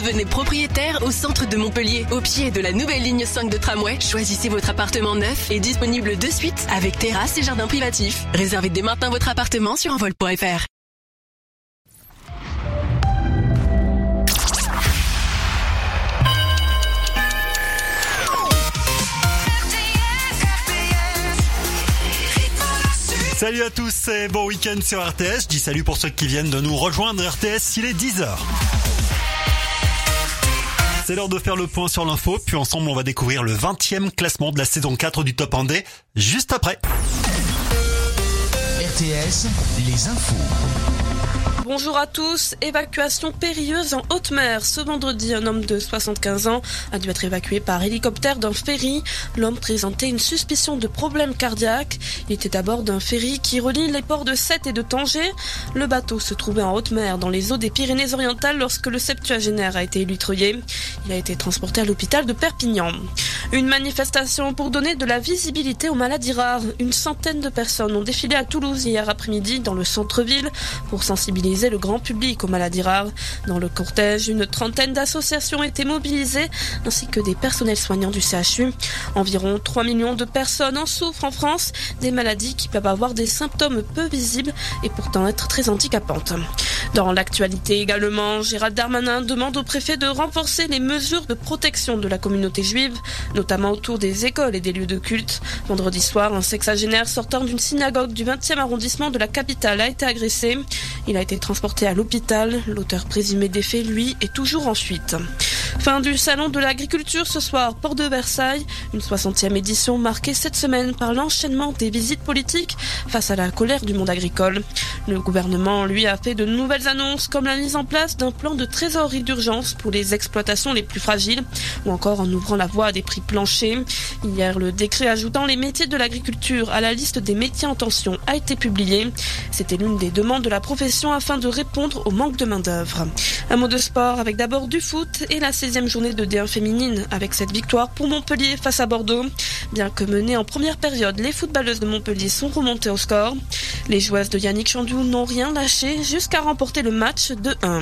Devenez propriétaire au centre de Montpellier, au pied de la nouvelle ligne 5 de tramway. Choisissez votre appartement neuf et disponible de suite avec terrasse et jardin privatif. Réservez dès maintenant votre appartement sur envol.fr. Salut à tous et bon week-end sur RTS. Je dis salut pour ceux qui viennent de nous rejoindre RTS, il est 10h. C'est l'heure de faire le point sur l'info, puis ensemble on va découvrir le 20e classement de la saison 4 du Top 1D, juste après. RTS, les infos. Bonjour à tous. Évacuation périlleuse en haute mer. Ce vendredi, un homme de 75 ans a dû être évacué par hélicoptère d'un ferry. L'homme présentait une suspicion de problème cardiaque. Il était à bord d'un ferry qui relie les ports de Sète et de Tanger. Le bateau se trouvait en haute mer dans les eaux des Pyrénées-Orientales lorsque le septuagénaire a été élutreillé. Il a été transporté à l'hôpital de Perpignan. Une manifestation pour donner de la visibilité aux maladies rares. Une centaine de personnes ont défilé à Toulouse hier après-midi dans le centre-ville pour sensibiliser le grand public aux maladies rares. Dans le cortège, une trentaine d'associations étaient mobilisées, ainsi que des personnels soignants du CHU. Environ 3 millions de personnes en souffrent en France, des maladies qui peuvent avoir des symptômes peu visibles et pourtant être très handicapantes. Dans l'actualité également, Gérald Darmanin demande au préfet de renforcer les mesures de protection de la communauté juive, notamment autour des écoles et des lieux de culte. Vendredi soir, un sexagénaire sortant d'une synagogue du 20e arrondissement de la capitale a été agressé. Il a été transporté à l'hôpital. L'auteur présumé des faits, lui, est toujours en fuite. Fin du salon de l'agriculture ce soir, Port de Versailles, une 60e édition marquée cette semaine par l'enchaînement des visites politiques face à la colère du monde agricole. Le gouvernement, lui, a fait de nouvelles annonces comme la mise en place d'un plan de trésorerie d'urgence pour les exploitations les plus fragiles ou encore en ouvrant la voie à des prix planchers. Hier, le décret ajoutant les métiers de l'agriculture à la liste des métiers en tension a été publié. C'était l'une des demandes de la profession afin de répondre au manque de main-d'œuvre. Un mot de sport avec d'abord du foot et la 16e journée de D1 féminine avec cette victoire pour Montpellier face à Bordeaux. Bien que menées en première période, les footballeuses de Montpellier sont remontées au score. Les joueuses de Yannick Chandiou n'ont rien lâché jusqu'à remporter le match de 1.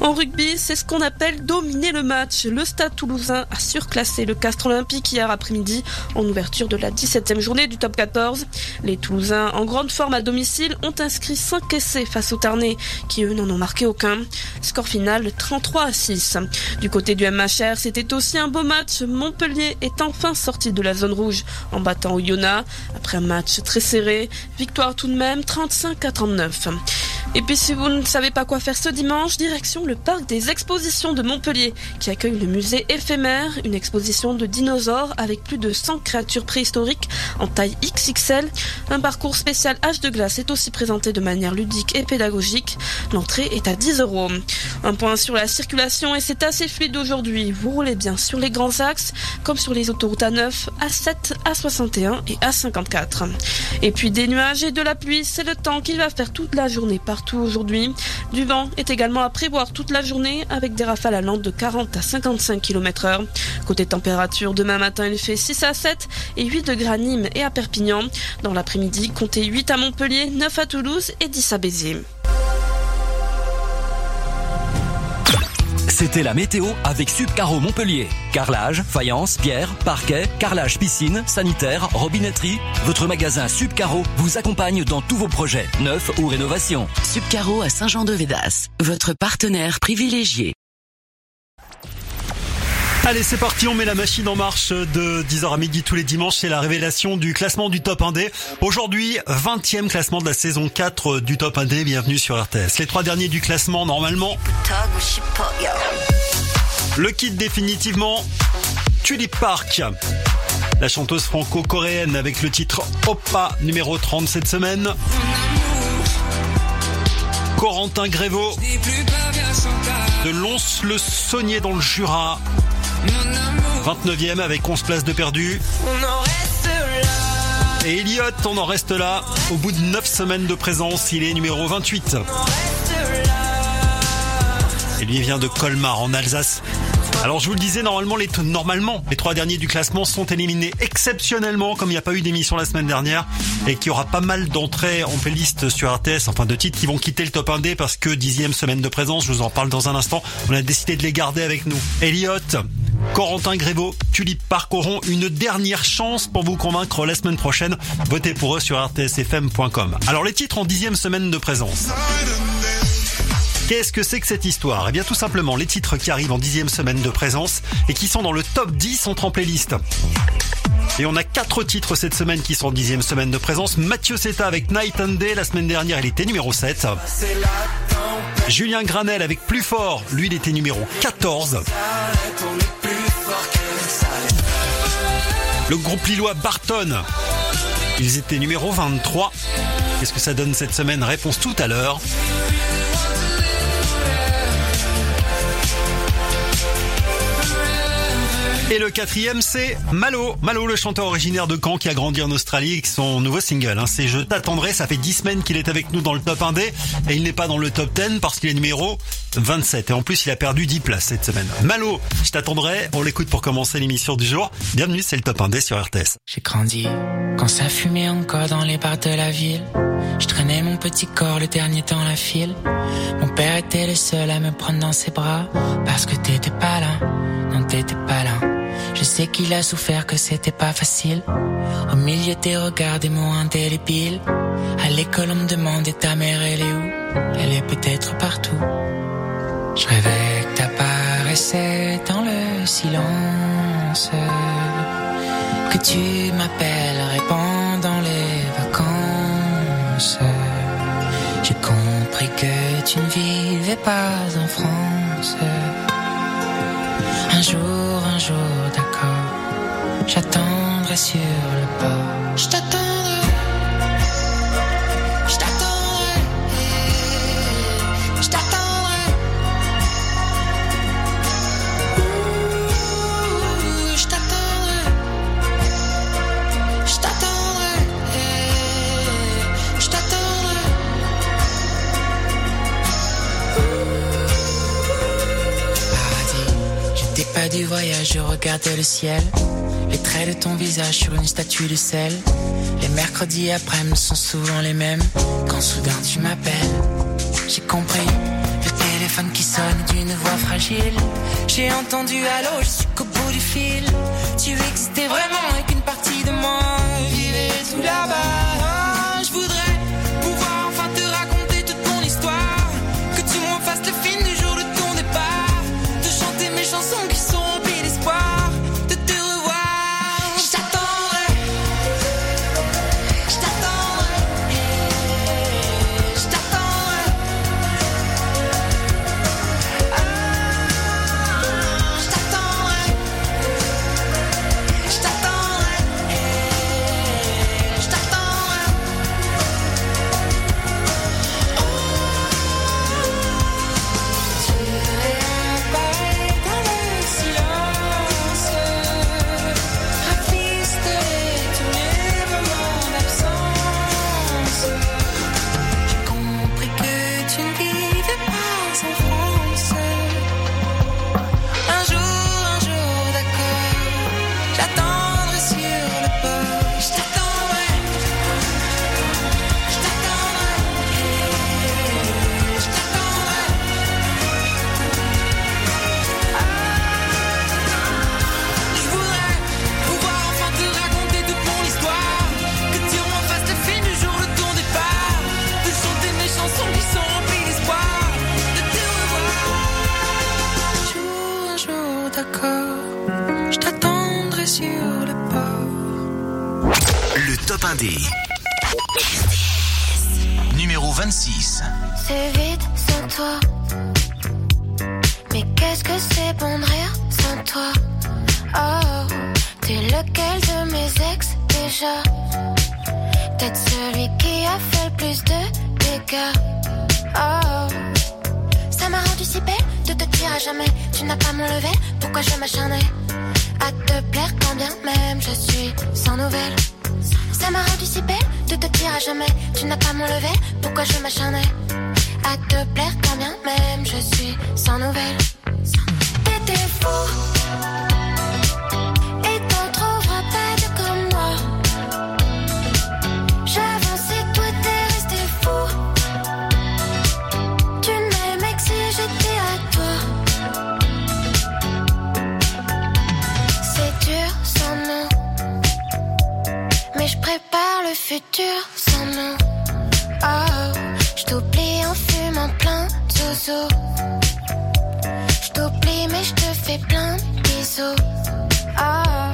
En rugby, c'est ce qu'on appelle dominer le match. Le Stade toulousain a surclassé le Castre Olympique hier après-midi en ouverture de la 17e journée du top 14. Les Toulousains, en grande forme à domicile, ont inscrit 5 essais face aux Tarnais, qui eux n'en ont marqué aucun. Score final 33 à 6. Du côté du MHR, c'était aussi un beau match. Montpellier est enfin sorti de la zone rouge en battant Oyonnax. Après un match très serré, victoire tout de même 35 à 39. Et puis si vous ne savez pas quoi faire ce dimanche, direction le parc des expositions de Montpellier qui accueille le musée éphémère, une exposition de dinosaures avec plus de 100 créatures préhistoriques en taille XXL. Un parcours spécial H de glace est aussi présenté de manière ludique et pédagogique. L'entrée est à 10 euros. Un point sur la circulation et c'est assez fluide aujourd'hui. Vous roulez bien sur les grands axes comme sur les autoroutes A9, A7, A61 et A54. Et puis des nuages et de la pluie, c'est le temps qu'il va faire toute la journée partout aujourd'hui. Du vent est également à prévoir toute la journée avec des rafales à lente de 40 à 55 km heure. Côté température, demain matin il fait 6 à 7 et 8 degrés à Nîmes et à Perpignan. Dans l'après-midi, comptez 8 à Montpellier, 9 à Toulouse et 10 à Béziers. C'était la météo avec Subcaro Montpellier. Carrelage, faïence, pierre, parquet, carrelage piscine, sanitaire, robinetterie. Votre magasin Subcaro vous accompagne dans tous vos projets, neufs ou rénovations. Subcaro à Saint-Jean-de-Védas, votre partenaire privilégié. Allez, c'est parti, on met la machine en marche de 10h à midi tous les dimanches. C'est la révélation du classement du top 1D. Aujourd'hui, 20e classement de la saison 4 du top 1D. Bienvenue sur RTS. Les trois derniers du classement, normalement. Le kit définitivement. Tulip Park. La chanteuse franco-coréenne avec le titre Oppa numéro 30 cette semaine. Corentin Grévaux de Lons-le-Saunier dans le Jura. 29e avec 11 places de perdu. Et Elliot, on en reste là. Au bout de 9 semaines de présence, il est numéro 28. Et lui vient de Colmar en Alsace. Alors je vous le disais, normalement les, trois derniers du classement sont éliminés exceptionnellement, comme il n'y a pas eu d'émission la semaine dernière, et qu'il y aura pas mal d'entrées en playlist sur RTS, enfin de titres qui vont quitter le top 1D parce que dixième semaine de présence, je vous en parle dans un instant, on a décidé de les garder avec nous. Elliot, Corentin Grévaux, Tulip Park auront une dernière chance pour vous convaincre la semaine prochaine. Votez pour eux sur rtsfm.com. Alors les titres en dixième semaine de présence. Qu'est-ce que c'est que cette histoire? Eh bien tout simplement les titres qui arrivent en dixième semaine de présence et qui sont dans le top 10 entre en playlist. Et on a quatre titres cette semaine qui sont en dixième semaine de présence. Mathieu Seta avec Night and Day, la semaine dernière il était numéro 7. Julien Granel avec Plus Fort, lui il était numéro 14. Le groupe lillois Barton, ils étaient numéro 23. Qu'est-ce que ça donne cette semaine? Réponse tout à l'heure. Et le quatrième, c'est Malo. Malo, le chanteur originaire de Caen qui a grandi en Australie avec son nouveau single. Hein. C'est Je t'attendrai. Ça fait 10 semaines qu'il est avec nous dans le top 1D et il n'est pas dans le top 10 parce qu'il est numéro 27. Et en plus, il a perdu 10 places cette semaine. Malo, je t'attendrai. On l'écoute pour commencer l'émission du jour. Bienvenue, c'est le top 1D sur RTS. J'ai grandi quand ça fumait encore dans les bars de la ville. Je traînais mon petit corps le dernier dans la file. Mon père était le seul à me prendre dans ses bras parce que t'étais pas là. Non, t'étais pas là. Je sais qu'il a souffert, que c'était pas facile. Au milieu des regards des mots indélébiles. À l'école, on me demandait ta mère, elle est où? Elle est peut-être partout. Je rêvais que t'apparaissais dans le silence. Que tu m'appellerais pendant les vacances. J'ai compris que tu ne vivais pas en France. Un jour, un jour, d'accord, j'attendrai sur le port. Du voyage, je regardais le ciel. Les traits de ton visage sur une statue de sel. Les mercredis après-midi sont souvent les mêmes. Quand soudain tu m'appelles, j'ai compris. Le téléphone qui sonne d'une voix fragile. J'ai entendu allô, je bout du fil. Tu existais vraiment et qu'une partie de moi vivait tout là-bas. Le top 1D. Numéro 26. C'est vide sans toi. Mais qu'est-ce que c'est bon de rire sans toi? Oh, t'es lequel de mes ex déjà? Peut-être celui qui a fait le plus de dégâts. Oh, ça m'a rendu si belle de te dire à jamais. Tu n'as pas mon level, pourquoi je m'acharner à te plaire quand bien même je suis sans nouvelles? Ça m'a rendu si belle de te dire à jamais. Tu n'as pas mon level, pourquoi je m'acharner à te plaire quand bien même je suis sans nouvelles. T'étais fou, futur sans nom. Oh, je t'oublie en fumant plein de zozo. Je t'oublie mais je te fais plein bisous. Oh,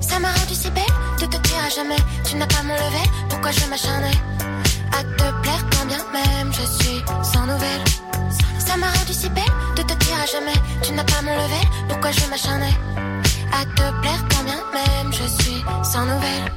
ça m'a rendu si belle de te dire à jamais. Tu n'as pas mon level, pourquoi je m'acharner à te plaire quand bien même je suis sans nouvelles? Ça m'a rendu si belle de te dire à jamais. Tu n'as pas mon level, pourquoi je m'acharner à te plaire quand bien même je suis sans nouvelles?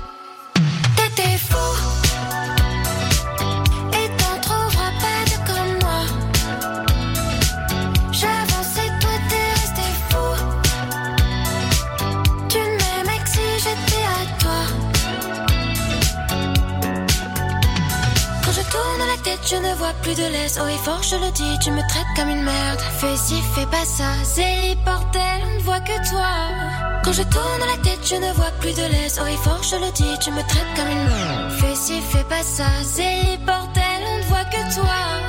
Je tourne la tête, je ne vois plus de laisse. Oh, et fort, je le dis, tu me traites comme une merde. Fais ci, fais pas ça. Zélie, portel, on ne voit que toi. Quand je tourne la tête, je ne vois plus de laisse. Oh, et fort, je le dis, tu me traites comme une merde. Fais ci, fais pas ça. Portel, on ne voit que toi.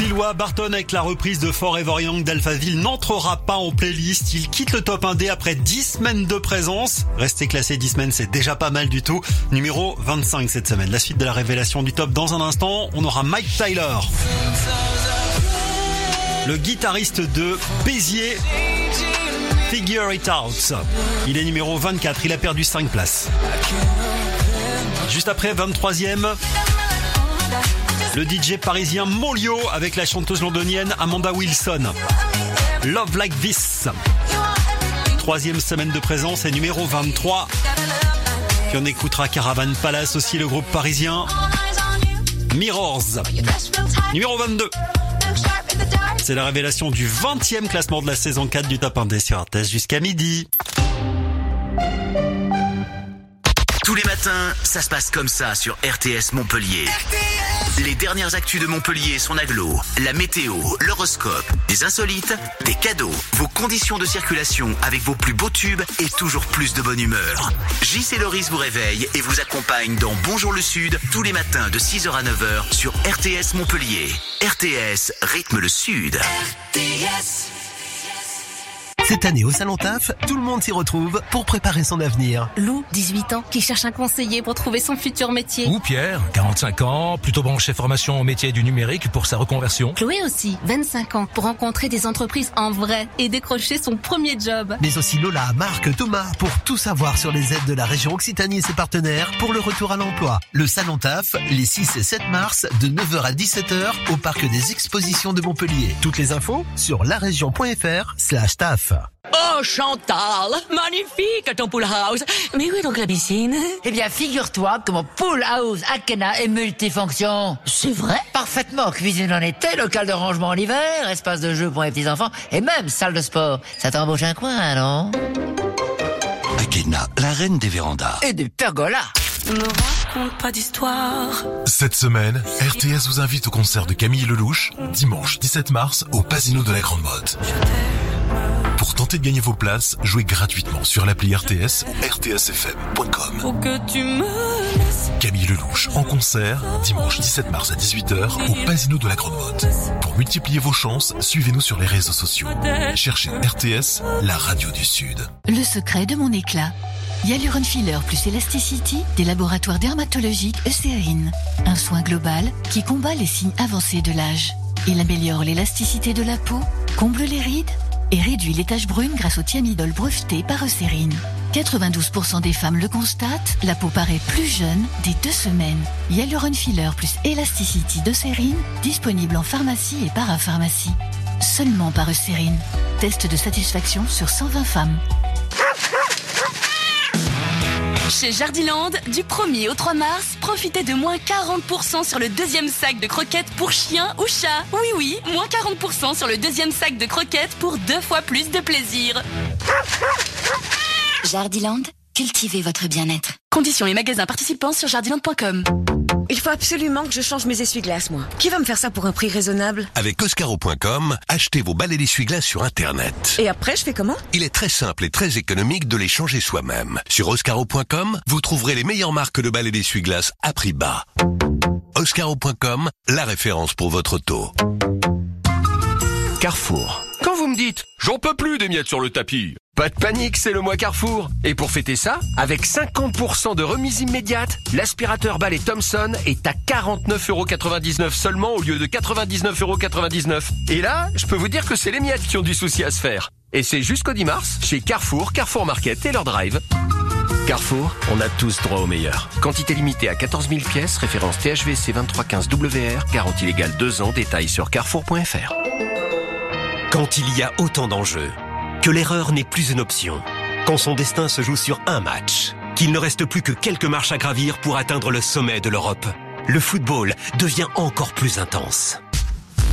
Lillois Barton avec la reprise de Forever Young d'Alphaville n'entrera pas en playlist. Il quitte le top 1D après 10 semaines de présence. Rester classé 10 semaines, c'est déjà pas mal du tout. Numéro 25 cette semaine. La suite de la révélation du top dans un instant. On aura Mike Tyler. Le guitariste de Béziers. Figure It Out. Il est numéro 24. Il a perdu 5 places. Juste après, 23e. Le DJ parisien Molio avec la chanteuse londonienne Amanda Wilson. Love Like This. Troisième semaine de présence et numéro 23. Puis on écoutera Caravan Palace aussi, le groupe parisien. Mirrors. Numéro 22. C'est la révélation du 20e classement de la saison 4 du Top 1D sur RTS jusqu'à midi. Tous les matins, ça se passe comme ça sur RTS Montpellier. Les dernières actus de Montpellier sont aglo, la météo, l'horoscope, des insolites, des cadeaux, vos conditions de circulation avec vos plus beaux tubes et toujours plus de bonne humeur. JC Loris vous réveille et vous accompagne dans Bonjour le Sud tous les matins de 6h à 9h sur RTS Montpellier. RTS rythme le Sud. Cette année au Salon TAF, tout le monde s'y retrouve pour préparer son avenir. Lou, 18 ans, qui cherche un conseiller pour trouver son futur métier. Ou Pierre, 45 ans, plutôt branché formation au métier du numérique pour sa reconversion. Chloé aussi, 25 ans, pour rencontrer des entreprises en vrai et décrocher son premier job. Mais aussi Lola, Marc, Thomas, pour tout savoir sur les aides de la région Occitanie et ses partenaires pour le retour à l'emploi. Le Salon TAF, les 6 et 7 mars, de 9h à 17h, au Parc des Expositions de Montpellier. Toutes les infos sur larégion.fr slash TAF. Oh Chantal, magnifique ton pool house. Mais où est donc la piscine? Eh bien, figure-toi que mon pool house Akena est multifonction. C'est vrai? Parfaitement. Cuisine en été, local de rangement en hiver, espace de jeu pour les petits-enfants et même salle de sport. Ça t'embauche un coin, non? Akena, la reine des vérandas. Et des pergolas. Ne raconte pas d'histoire. Cette semaine, RTS vous invite au concert de Camille Lelouch, dimanche 17 mars, au Pasino de la Grande Motte. Pour tenter de gagner vos places, jouez gratuitement sur l'appli RTS ou rtsfm.com. Faut que tu me laisses. Camille Lelouch en concert, dimanche 17 mars à 18h, au Pasino de la Grande Motte. Pour multiplier vos chances, suivez-nous sur les réseaux sociaux. Cherchez RTS, la radio du Sud. Le secret de mon éclat. Hyaluron Filler plus Elasticity des laboratoires dermatologiques Eucérine. Un soin global qui combat les signes avancés de l'âge. Il améliore l'élasticité de la peau, comble les rides et réduit les taches brunes grâce au thiamidol breveté par Eucérine. 92% des femmes le constatent, la peau paraît plus jeune dès deux semaines. Hyaluron Filler plus Elasticity d'Eucérine, disponible en pharmacie et parapharmacie. Seulement par Eucérine. Test de satisfaction sur 120 femmes. Chez Jardiland, du 1er au 3 mars, profitez de moins 40% sur le deuxième sac de croquettes pour chien ou chat. Oui, oui, moins 40% sur le deuxième sac de croquettes pour deux fois plus de plaisir. Jardiland, cultivez votre bien-être. Conditions et magasins participants sur jardiland.com. Il faut absolument que je change mes essuie-glaces, moi. Qui va me faire ça pour un prix raisonnable? Avec Oscaro.com, achetez vos balais d'essuie-glaces sur Internet. Et après, je fais comment? Il est très simple et très économique de les changer soi-même. Sur Oscaro.com, vous trouverez les meilleures marques de balais d'essuie-glaces à prix bas. Oscaro.com, la référence pour votre auto. Carrefour. Quand vous me dites « J'en peux plus des miettes sur le tapis », pas de panique, c'est le mois Carrefour. Et pour fêter ça, avec 50% de remise immédiate, l'aspirateur balai Thomson est à 49,99€ seulement au lieu de 99,99€. Et là, je peux vous dire que c'est les miettes qui ont du souci à se faire. Et c'est jusqu'au 10 mars chez Carrefour, Carrefour Market et leur drive. Carrefour, on a tous droit au meilleur. Quantité limitée à 14 000 pièces, référence THVC 2315WR, garantie légale 2 ans, détails sur carrefour.fr. Quand il y a autant d'enjeux, que l'erreur n'est plus une option, quand son destin se joue sur un match, qu'il ne reste plus que quelques marches à gravir pour atteindre le sommet de l'Europe, le football devient encore plus intense.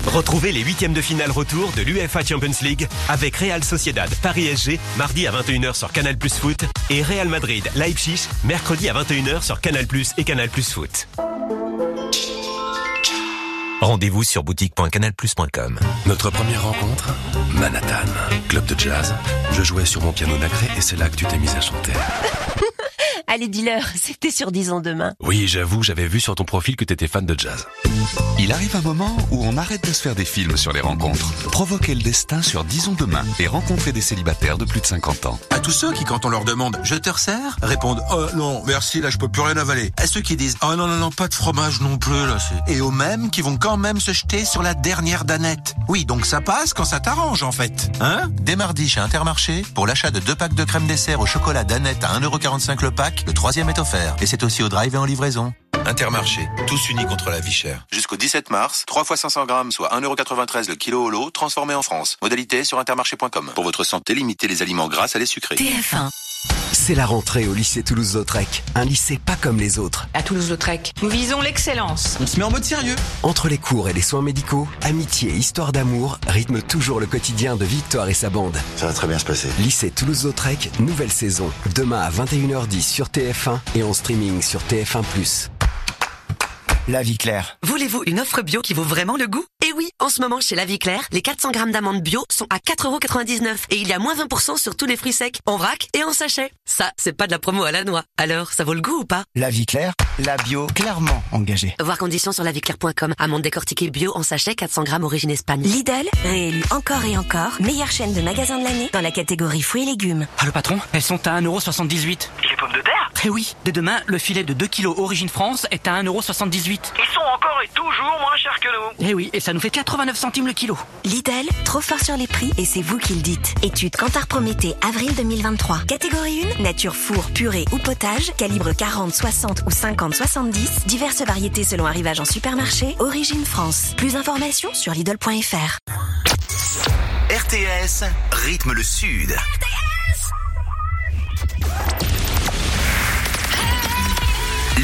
Retrouvez les huitièmes de finale retour de l'UEFA Champions League avec Real Sociedad Paris SG mardi à 21h sur Canal Plus Foot et Real Madrid Leipzig mercredi à 21h sur Canal Plus et Canal Plus Foot. Rendez-vous sur boutique.canalplus.com. Notre première rencontre Manhattan, club de jazz. Je jouais sur mon piano nacré et c'est là que tu t'es mise à chanter. Allez, dis-leur, c'était sur Disons Demain. Oui, j'avoue, j'avais vu sur ton profil que t'étais fan de jazz. Il arrive un moment où on arrête de se faire des films sur les rencontres. Provoquez le destin sur Disons Demain et rencontrez des célibataires de plus de 50 ans. À tous ceux qui, quand on leur demande « Je te resserre ?» répondent « Oh non, merci, là je peux plus rien avaler. » À ceux qui disent « Oh non, non, non, pas de fromage non plus, là c'est... » Et aux mêmes qui vont quand même se jeter sur la dernière danette. Oui, donc ça passe quand ça t'arrange en fait. Hein? Dès mardi chez Intermarché, pour l'achat de deux packs de crème dessert au chocolat danette à 1,45€ le pack, le troisième est offert. Et c'est aussi au drive et en livraison. Intermarché, tous unis contre la vie chère. Jusqu'au 17 mars, 3 fois 500 grammes, soit 1,93€ le kilo au lot, transformé en France. Modalité sur intermarché.com. Pour votre santé, limitez les aliments gras à les sucrés. TF1. C'est la rentrée au lycée Toulouse-Lautrec. Un lycée pas comme les autres. À Toulouse-Lautrec, nous visons l'excellence. On se met en mode sérieux. Entre les cours et les soins médicaux, amitié et histoire d'amour rythment toujours le quotidien de Victoire et sa bande. Ça va très bien se passer. Lycée Toulouse-Lautrec, nouvelle saison. Demain à 21h10 sur TF1 et en streaming sur TF1+. La vie claire. Voulez-vous une offre bio qui vaut vraiment le goût? Eh oui, en ce moment chez La Vie Claire, les 400 grammes d'amandes bio sont à 4,99€ et il y a moins 20% sur tous les fruits secs, en vrac et en sachet. Ça, c'est pas de la promo à la noix. Alors, ça vaut le goût ou pas? La vie claire, la bio clairement engagée. Voir conditions sur laviclaire.com. Amandes décortiquées bio en sachet 400 grammes origine Espagne. Lidl, réélu encore et encore, meilleure chaîne de magasins de l'année dans la catégorie fruits et légumes. Ah le patron, elles sont à 1,78€. Les pommes de terre? Eh oui, dès demain, le filet de 2 kg origine France est à 1,78€. Ils sont encore et toujours moins chers que nous. Eh oui, et ça nous fait 89 centimes le kilo. Lidl, trop fort sur les prix et c'est vous qui le dites. Étude Cantar Prométhée, avril 2023. Catégorie 1, nature four, purée ou potage, calibre 40, 60 ou 50, 70, diverses variétés selon arrivage en supermarché, origine France. Plus d'informations sur Lidl.fr. RTS rythme le Sud.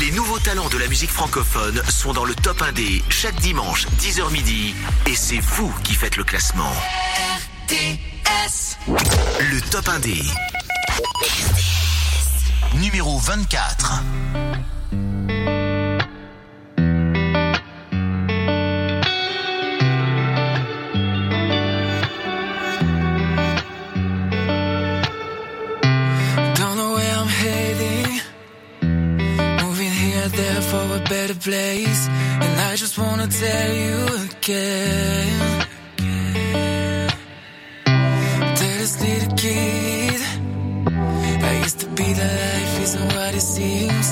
Les nouveaux talents de la musique francophone sont dans le top 1D chaque dimanche 10h midi et c'est vous qui faites le classement. RTS. Le top 1D. Numéro 24. Better place. And I just wanna tell you again. That this little kid. I used to be the life isn't what it seems.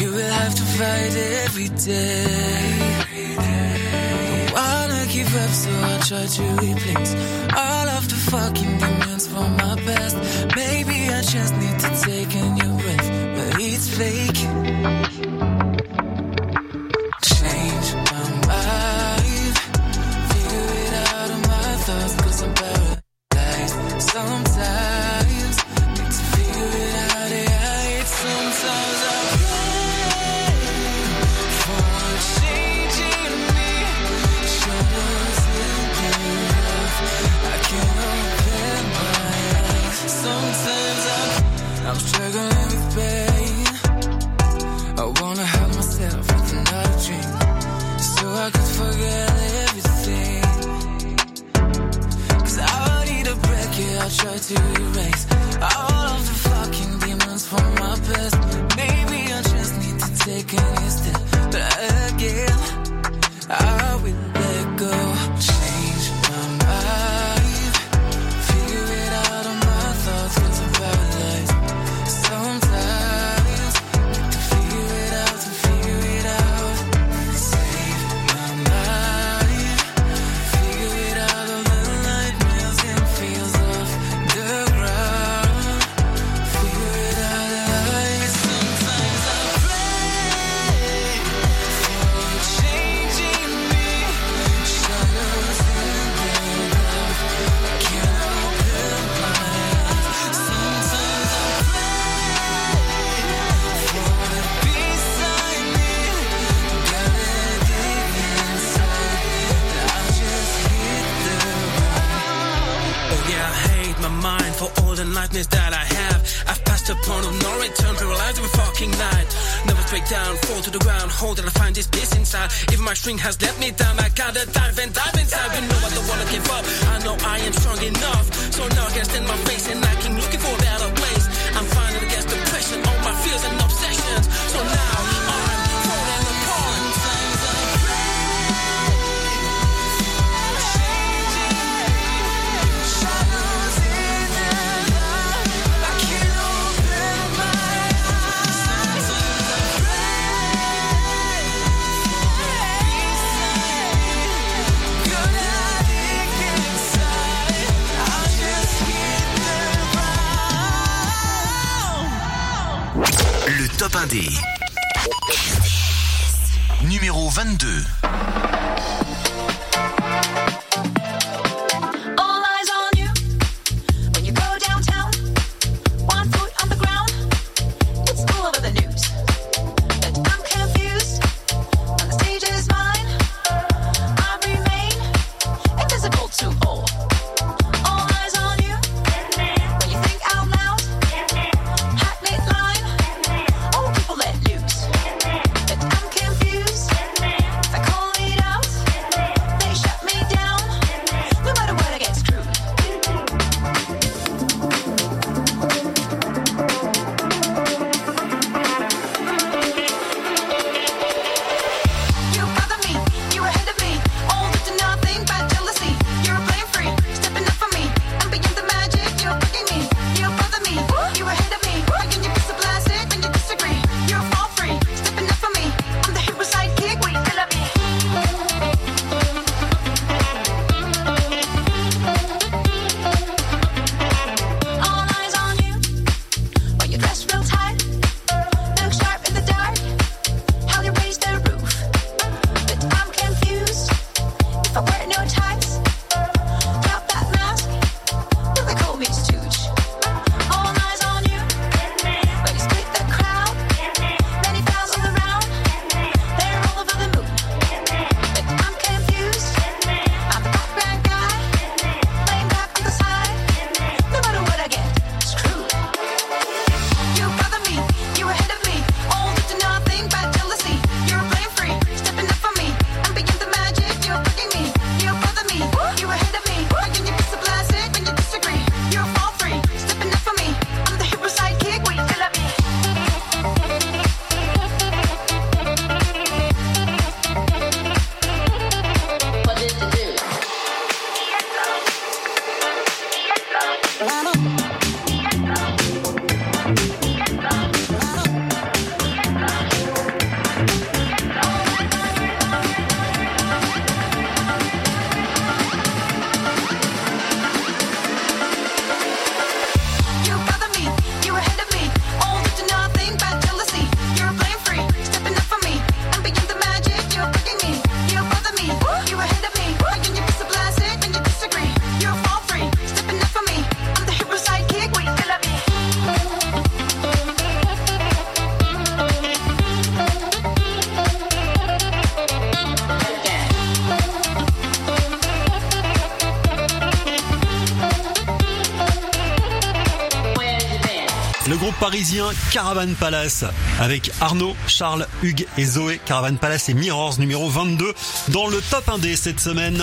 You will have to fight every day. Don't wanna give up, so I try to replace all of the fucking demons from my past. Maybe I just need to take a new breath, but it's fake. Housing has parisien Caravan Palace avec Arnaud, Charles, Hugues et Zoé. Caravan Palace et Mirrors numéro 22 dans le top 1D cette semaine.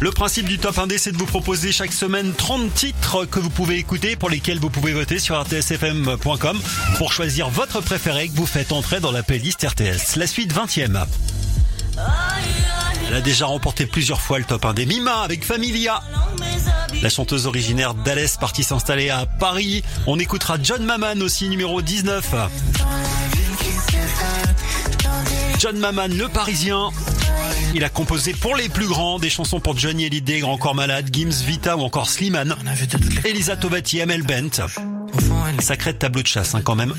Le principe du top 1D, c'est de vous proposer chaque semaine 30 titres que vous pouvez écouter, pour lesquels vous pouvez voter sur rtsfm.com pour choisir votre préféré que vous faites entrer dans la playlist RTS. La suite 20e. Elle a déjà remporté plusieurs fois le top 1 des Mima avec Familia. La chanteuse originaire d'Alès partie s'installer à Paris. On écoutera John Maman aussi numéro 19. John Maman, le Parisien. Il a composé pour les plus grands des chansons pour Johnny Hallyday, Grand Corps Malade, Gims, Vita ou encore Slimane. Elisa Tovati, Amel Bent. Sacré tableau de chasse hein, quand même.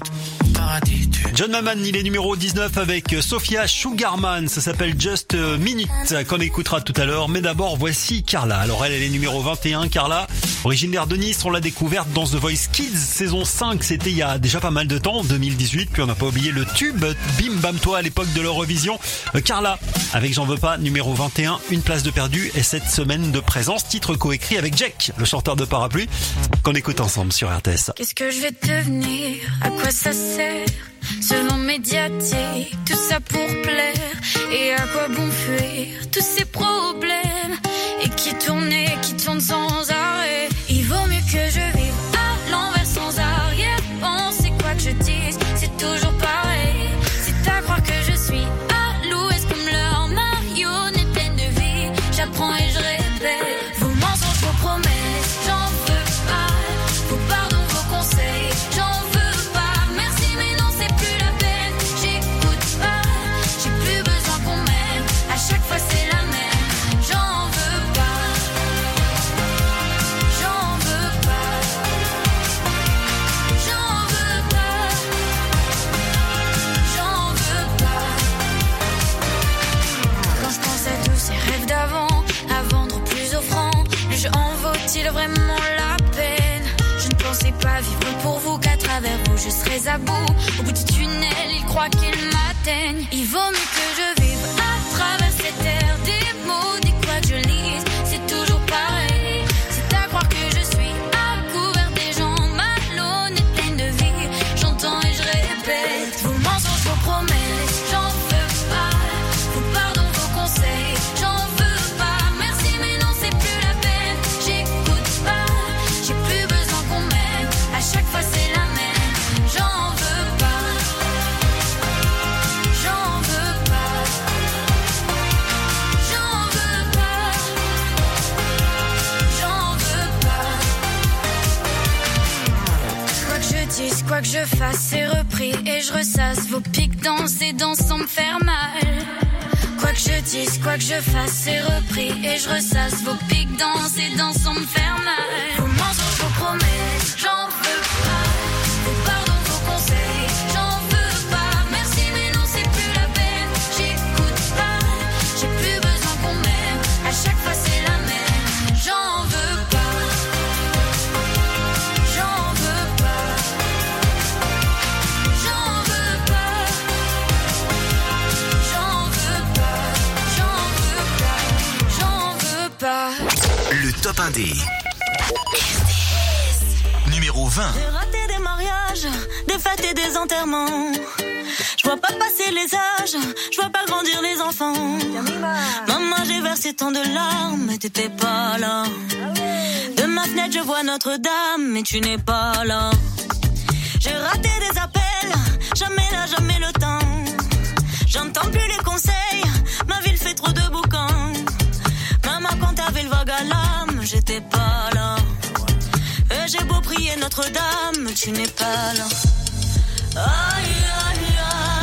John Maman, il est numéro 19 avec Sophia Sugarman. Ça s'appelle Just Minute qu'on écoutera tout à l'heure. Mais d'abord, voici Carla. Alors elle, elle est numéro 21. Carla, originaire de Nice, on l'a découverte dans The Voice Kids saison 5. C'était il y a déjà pas mal de temps, 2018. Puis on n'a pas oublié le tube Bim Bam Toi à l'époque de l'Eurovision. Euh, Carla, avec J'en veux pas, numéro 21. Une place de perdu et cette semaine de présence. Titre coécrit avec Jack, le chanteur de parapluie, qu'on écoute ensemble sur RTS. Qu'est-ce que je vais devenir? À quoi ça sert? Médiatique, tout ça pour plaire. Et à quoi bon fuir tous ces problèmes c'est repris et je ressasse vos pics dans ces danses, on fait Numéro 20. J'ai raté des mariages, des fêtes et des enterrements. Je vois pas passer les âges, je vois pas grandir les enfants. Maman, j'ai versé tant de larmes, mais t'étais pas là. De ma fenêtre, je vois Notre-Dame, mais tu n'es pas là. J'ai raté des appels, jamais là, jamais le temps. J'entends plus les conseils, ma ville fait trop de boucans. Maman, quand t'avais le vague à l'âme, j'étais pas là. et J'ai beau prier Notre-Dame, tu n'es pas là. Aïe, aïe, aïe.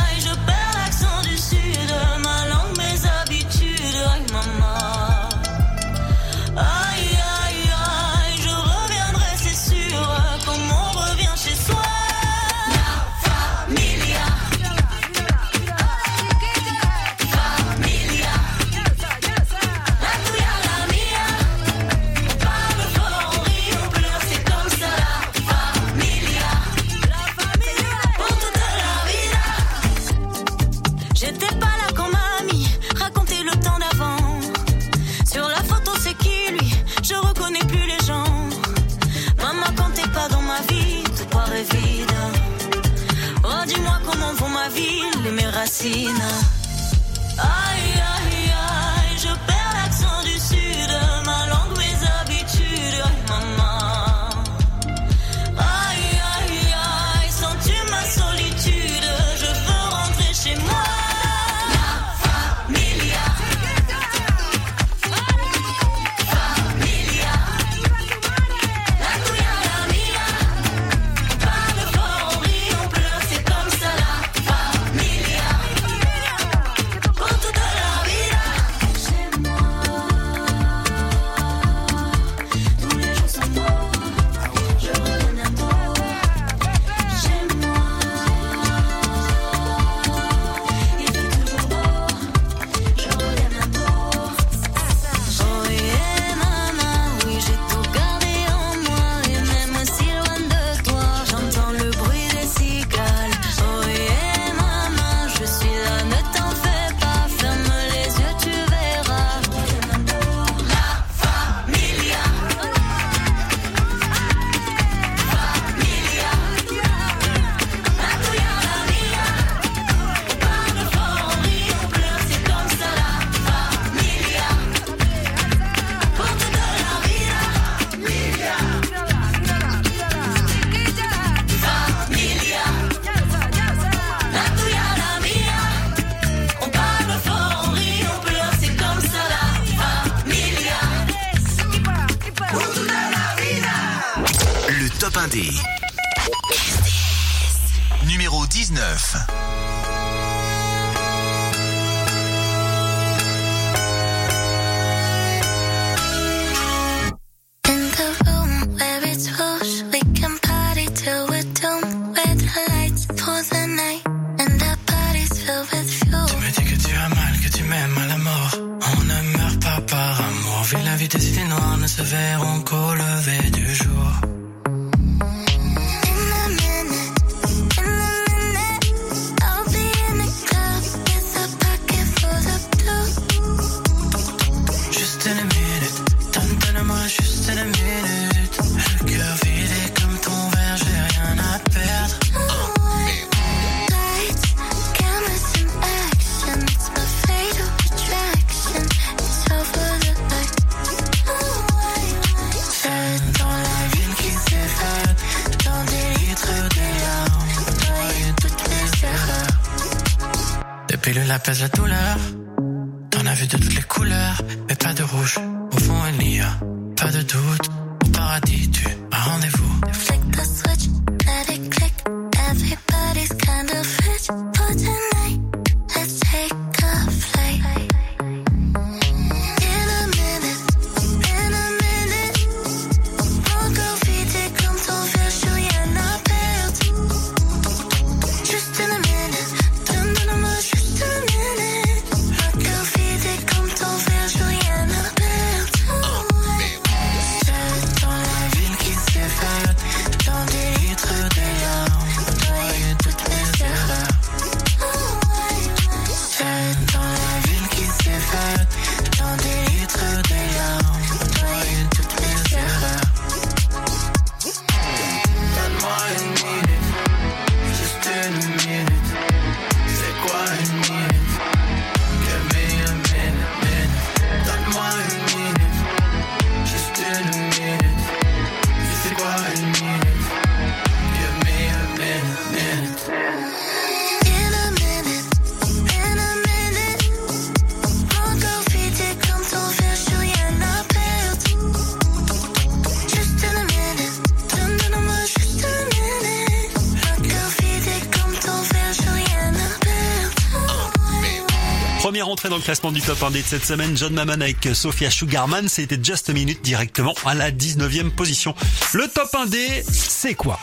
Entrée dans le classement du top 1 de cette semaine, John Maman avec Sophia Sugarman, c'était Just a Minute directement à la 19e position. Le top 1D, c'est quoi?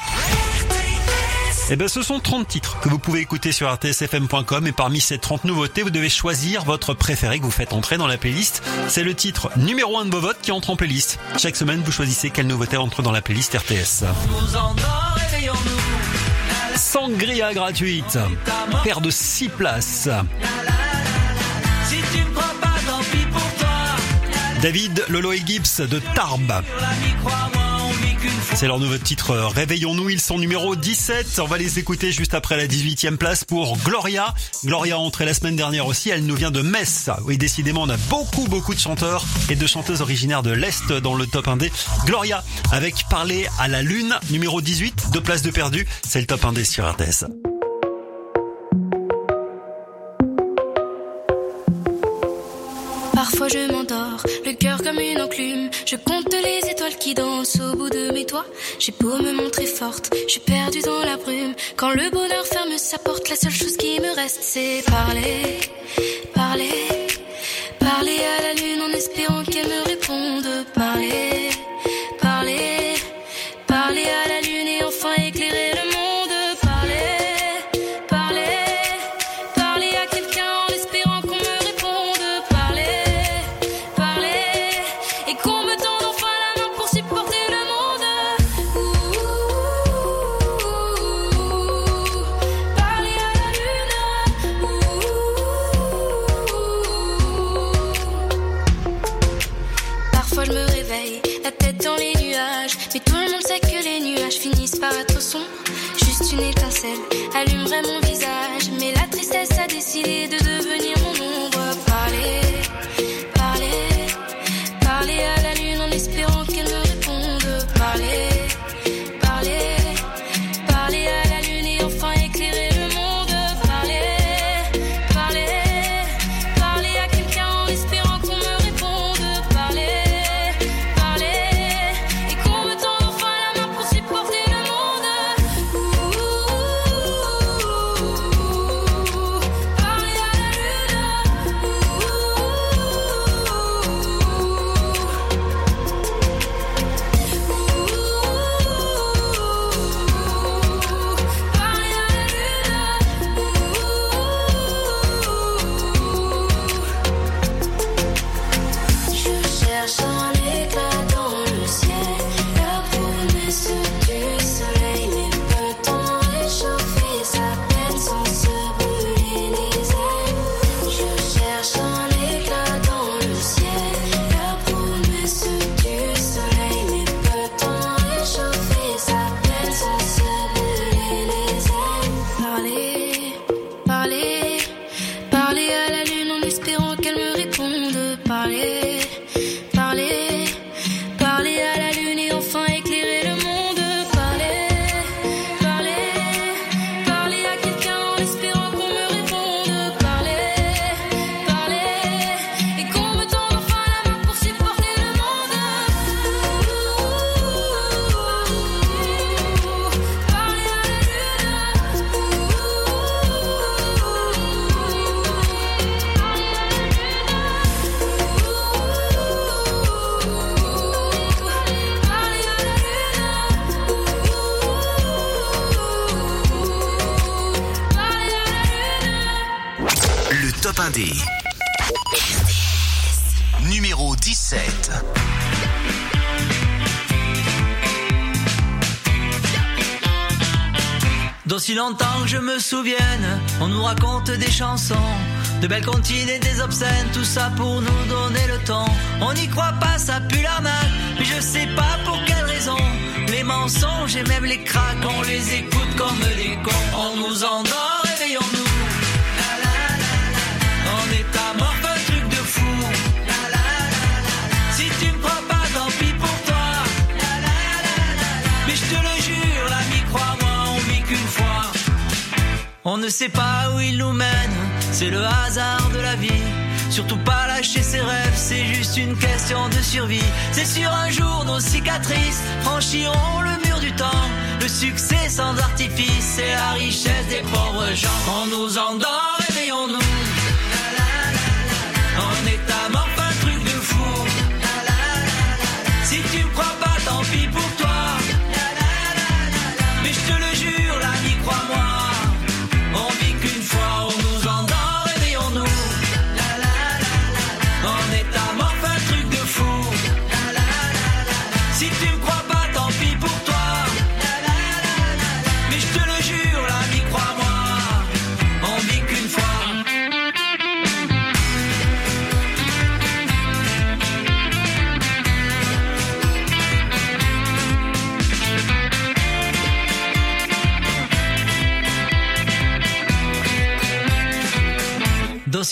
Eh ben, ce sont 30 titres que vous pouvez écouter sur rtsfm.com et parmi ces 30 nouveautés, vous devez choisir votre préféré que vous faites entrer dans la playlist. C'est le titre numéro 1 de vos votes qui entre en playlist. Chaque semaine, vous choisissez quelle nouveauté entre dans la playlist RTS. Sangria gratuite. Paire de 6 places. David Lolo et Gibbs de Tarbes. C'est leur nouveau titre euh, Réveillons-nous, ils sont numéro 17. On va les écouter juste après la 18e place pour Gloria. Gloria a entré la semaine dernière aussi, elle nous vient de Metz. Oui, décidément, on a beaucoup beaucoup de chanteurs et de chanteuses originaires de l'Est dans le top 1D. Gloria avec Parler à la Lune, numéro 18, deux places de perdu. C'est le top 1D sur RTS. Parfois je cœur Je compte les étoiles qui dansent au bout de mes doigts. J'ai beau me montrer forte, je suis perdue dans la brume. Quand le bonheur ferme sa porte, la seule chose qui me reste, c'est parler, parler, parler à la lune en espérant qu'elle me réponde. Parler, Juste une étincelle allumerait mon visage. Mais la tristesse a décidé de devenir D'aussi longtemps que je me souvienne, on nous raconte des chansons, de belles comptines et des obscènes, tout ça pour nous donner le ton. On n'y croit pas, ça pue l'arnaque, mais je sais pas pour quelle raison. Les mensonges et même les craques, on les écoute comme des cons. On nous endort, réveillons-nous. Pas où il nous mène, c'est le hasard de la vie. Surtout pas lâcher ses rêves, c'est juste une question de survie. C'est sur un jour nos cicatrices franchiront le mur du temps. Le succès sans artifice, c'est la richesse des pauvres gens. On nous endort, réveillons-nous. On est mort, pas un truc de fou. Si tu crois pas, tant pis pour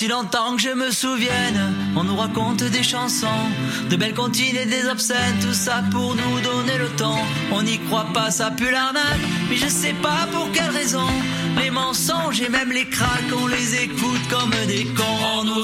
D'aussi longtemps que je me souvienne, on nous raconte des chansons, de belles comptines et des obscènes, tout ça pour nous donner le temps. On n'y croit pas, ça pue l'arnaque, mais je sais pas pour quelle raison. Les mensonges et même les craques, on les écoute comme des cons. On nous.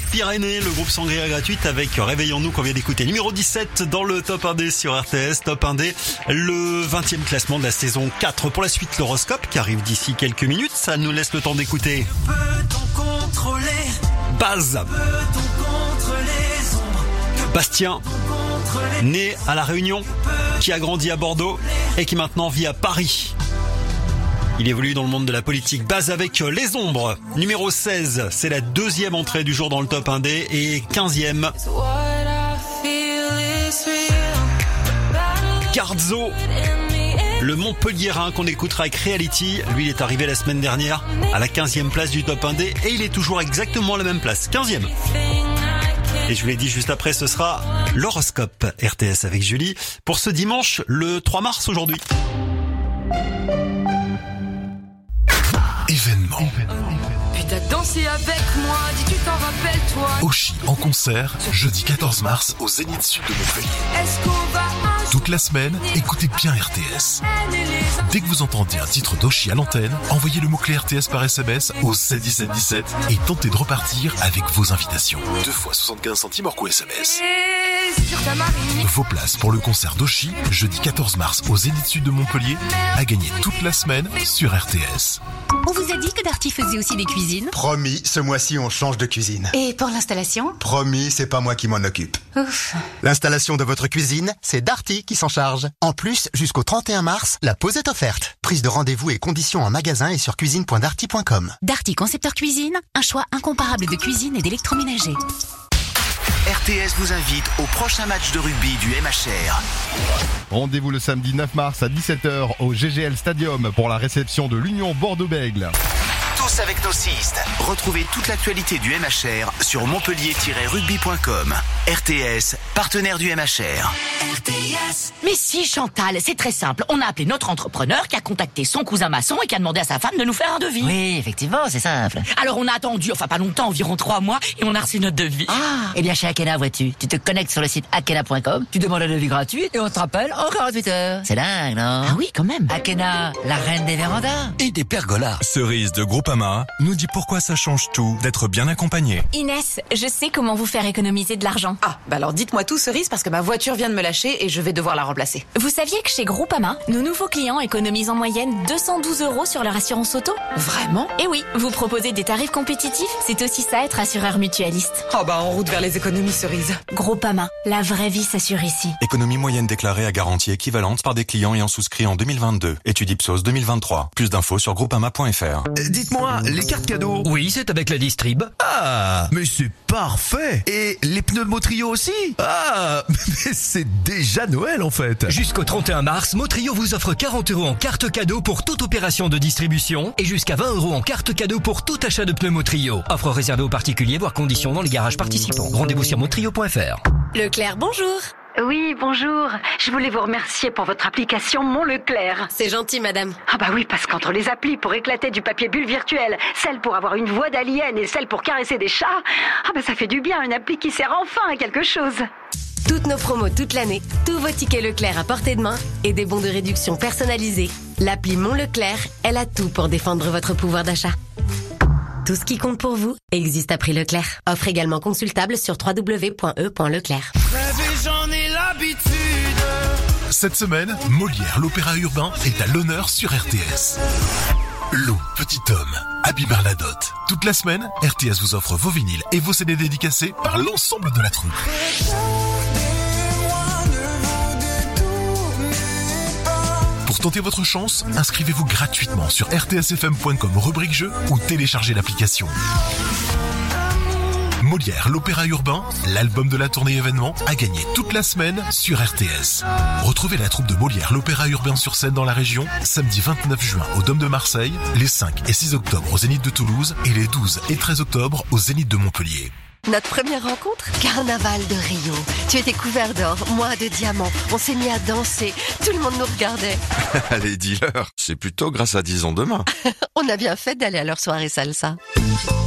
Hautes-Pyrénées, le groupe Sangria gratuite avec Réveillons-nous qu'on vient d'écouter. Numéro 17 dans le top 1D sur RTS, top 1D, le 20e classement de la saison 4. Pour la suite, l'horoscope qui arrive d'ici quelques minutes. Ça nous laisse le temps d'écouter. Peut-on contrôler? Baz, Peut-on contre les ombres? Bastien, né à La Réunion, qui a grandi à Bordeaux et qui maintenant vit à Paris. Il évolue dans le monde de la politique. Base avec les ombres. Numéro 16, c'est la deuxième entrée du jour dans le top 1D et 15e. Garzo, le Montpellierin qu'on écoutera avec Reality. Lui, il est arrivé la semaine dernière à la 15e place du top 1D et il est toujours exactement à la même place. 15e. Et je vous l'ai dit juste après, ce sera l'horoscope RTS avec Julie pour ce dimanche, le 3 mars aujourd'hui. Événement. Puis t'as dansé avec moi, dis tu t'en rappelles toi? Oshi en concert, jeudi 14 mars au Zénith Sud de Montpellier. Est-ce qu'on va Toute la semaine, écoutez bien RTS. Dès que vous entendez un titre d'Oshi à l'antenne, envoyez le mot-clé RTS par SMS au 71717 et tentez de repartir avec vos invitations. Deux fois 75 centimes hors coût SMS. Vos places pour le concert d'Oshi, jeudi 14 mars au Zénith Sud de Montpellier, à gagner toute la semaine sur RTS. On vous a dit que Darty faisait aussi des cuisines Promis, ce mois-ci on change de cuisine. Et pour l'installation? Promis, c'est pas moi qui m'en occupe. Ouf. L'installation de votre cuisine, c'est Darty qui s'en charge. En plus, jusqu'au 31 mars, la pause est offerte. Prise de rendez-vous et conditions en magasin et sur cuisine.darty.com. Darty Concepteur Cuisine, un choix incomparable de cuisine et d'électroménager. RTS vous invite au prochain match de rugby du MHR. Rendez-vous le samedi 9 mars à 17h au GGL Stadium pour la réception de l'Union Bordeaux-Bègle. Avec nos cistes. Retrouvez toute l'actualité du MHR sur montpellier-rugby.com. RTS, partenaire du MHR. Mais si Chantal, c'est très simple. On a appelé notre entrepreneur qui a contacté son cousin maçon et qui a demandé à sa femme de nous faire un devis. Oui, effectivement, c'est simple. Alors on a attendu, enfin pas longtemps, environ trois mois, et on a reçu notre devis. Ah, eh bien chez Akena, vois-tu, tu te connectes sur le site akena.com, tu demandes un devis gratuit et on te rappelle en 48 heures. C'est dingue, non? Ah oui, quand même. Akena, la reine des vérandas. Et des pergolas. Cerise de Groupama Nous dit pourquoi ça change tout d'être bien accompagné. Inès, je sais comment vous faire économiser de l'argent. Ah, bah alors dites-moi tout, Cerise, parce que ma voiture vient de me lâcher et je vais devoir la remplacer. Vous saviez que chez Groupama, nos nouveaux clients économisent en moyenne 212 euros sur leur assurance auto? Vraiment? Et oui, vous proposez des tarifs compétitifs, c'est aussi ça être assureur mutualiste. Oh bah en route vers les économies, Cerise. Groupama, la vraie vie s'assure ici. Économie moyenne déclarée à garantie équivalente par des clients ayant souscrit en 2022. Étude Ipsos 2023. Plus d'infos sur groupama.fr. Euh, Dites-moi, les cartes cadeaux Oui, c'est avec la distrib. Ah, mais c'est parfait Et les pneus Motrio aussi Ah, mais c'est déjà Noël en fait Jusqu'au 31 mars, Motrio vous offre 40 euros en carte cadeau pour toute opération de distribution et jusqu'à 20 euros en carte cadeau pour tout achat de pneus Motrio. Offre réservée aux particuliers, voire conditions dans les garages participants. Rendez-vous sur motrio.fr. Leclerc, bonjour. Oui, bonjour. Je voulais vous remercier pour votre application Mon Leclerc. C'est gentil, madame. Ah bah oui, parce qu'entre les applis pour éclater du papier bulle virtuel, celle pour avoir une voix d'alien et celle pour caresser des chats, ah bah ça fait du bien, une appli qui sert enfin à quelque chose. Toutes nos promos toute l'année, tous vos tickets Leclerc à portée de main et des bons de réduction personnalisés. L'appli Mon Leclerc, elle a tout pour défendre votre pouvoir d'achat. Tout ce qui compte pour vous existe à prix Leclerc. Offre également consultable sur www.e.leclerc. Cette semaine, Molière, l'opéra urbain, est à l'honneur sur RTS. Loup, petit homme, Abby Bernadotte. Toute la semaine, RTS vous offre vos vinyles et vos CD dédicacés par l'ensemble de la troupe. Pour tenter votre chance, inscrivez-vous gratuitement sur rtsfm.com rubrique jeu ou téléchargez l'application. Molière, l'opéra urbain, l'album de la tournée événement, a gagné toute la semaine sur RTS. Retrouvez la troupe de Molière, l'opéra urbain sur scène dans la région, samedi 29 juin au Dôme de Marseille, les 5 et 6 octobre au Zénith de Toulouse et les 12 et 13 octobre au Zénith de Montpellier. Notre première rencontre Carnaval de Rio. Tu étais couvert d'or, moi de diamants. On s'est mis à danser. Tout le monde nous regardait. Allez, dis-leur, c'est plutôt grâce à Disons Demain. On a bien fait d'aller à leur soirée salsa.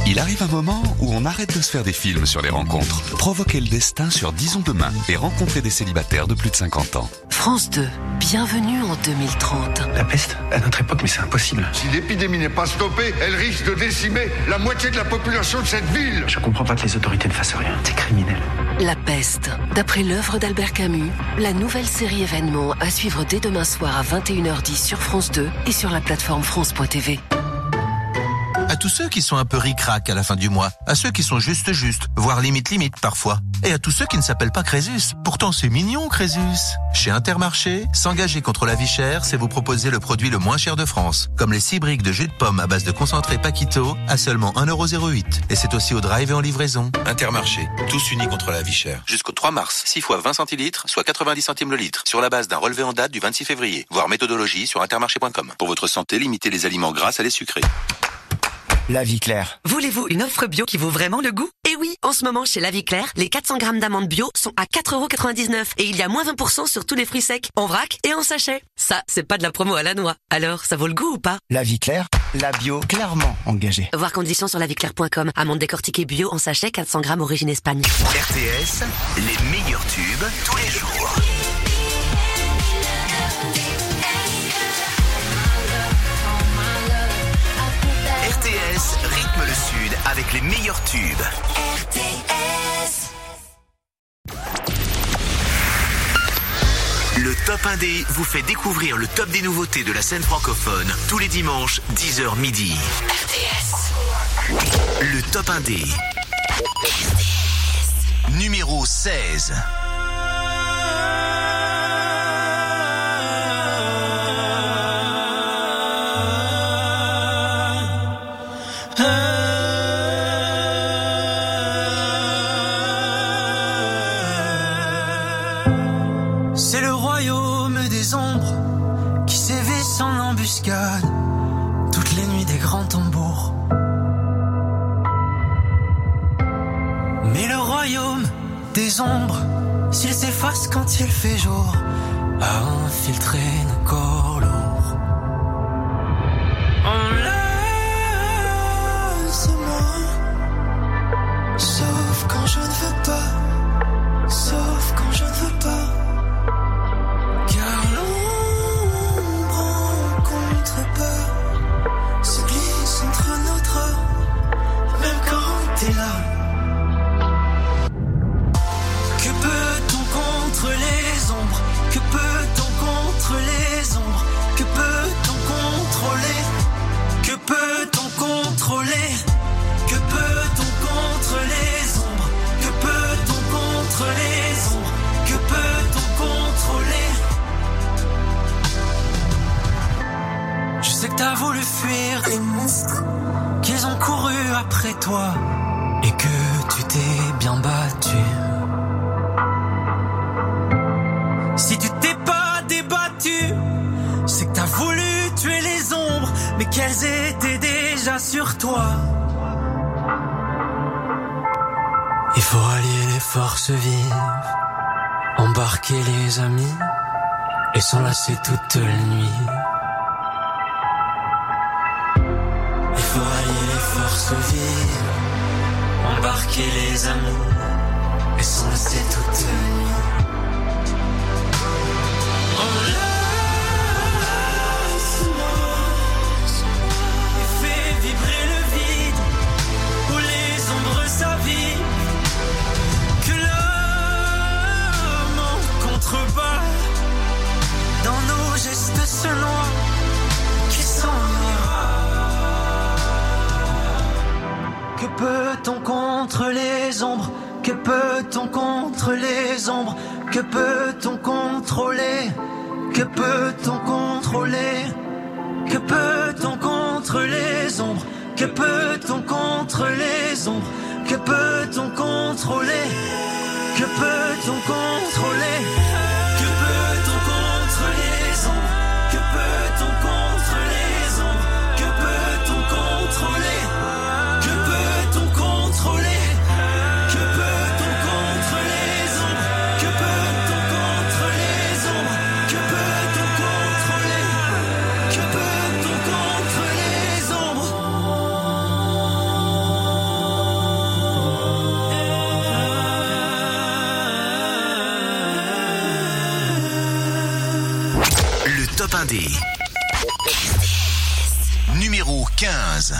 Il arrive un moment où on arrête de se faire des films sur les rencontres. Provoquez le destin sur Disons Demain et rencontrez des célibataires de plus de 50 ans. France 2, bienvenue en 2030. La peste, à notre époque, mais c'est impossible. Si l'épidémie n'est pas stoppée, elle risque de décimer la moitié de la population de cette ville. Je comprends pas que les La peste, d'après l'œuvre d'Albert Camus, la nouvelle série événement à suivre dès demain soir à 21h10 sur France 2 et sur la plateforme France.tv. À tous ceux qui sont un peu ric-rac à la fin du mois, à ceux qui sont juste juste, voire limite limite parfois, et à tous ceux qui ne s'appellent pas Crésus. Pourtant c'est mignon Crésus. Chez Intermarché, s'engager contre la vie chère, c'est vous proposer le produit le moins cher de France, comme les 6 briques de jus de pomme à base de concentré Paquito à seulement 1,08€. Et c'est aussi au drive et en livraison. Intermarché, tous unis contre la vie chère. Jusqu'au 3 mars, 6 fois 20 centilitres, soit 90 centimes le litre, sur la base d'un relevé en date du 26 février. Voir méthodologie sur intermarché.com. Pour votre santé, limitez les aliments gras à les sucrés. La vie claire. Voulez-vous une offre bio qui vaut vraiment le goût? Eh oui, en ce moment chez La Vie Claire, les 400 grammes d'amandes bio sont à 4,99€ et il y a moins 20% sur tous les fruits secs, en vrac et en sachet. Ça, c'est pas de la promo à la noix. Alors, ça vaut le goût ou pas? La vie claire, la bio clairement engagée. Voir conditions sur laviclaire.com. Amandes décortiquées bio en sachet 400 grammes origine Espagne. RTS, les meilleurs tubes tous les jours. Avec les meilleurs tubes. RTS. Le Top 1D vous fait découvrir le top des nouveautés de la scène francophone tous les dimanches 10h midi. Le Top 1D. Numéro 16. C'est des ombres, s'il s'efface quand il fait jour, a infiltré nos corps lourds. couru après toi et que tu t'es bien battu. Si tu t'es pas débattu, c'est que t'as voulu tuer les ombres, mais qu'elles étaient déjà sur toi. Il faut allier les forces vives, embarquer les amis et s'enlacer toute la nuit. se embarquer les amours et s'en laisser toute nuit. peut-on contre les ombres? Que peut-on contre les ombres? Que peut-on contrôler? Que peut-on contrôler? Que peut-on contre les ombres? Que peut-on contre les ombres? Que peut-on contrôler? Que peut-on contrôler? Numéro 15.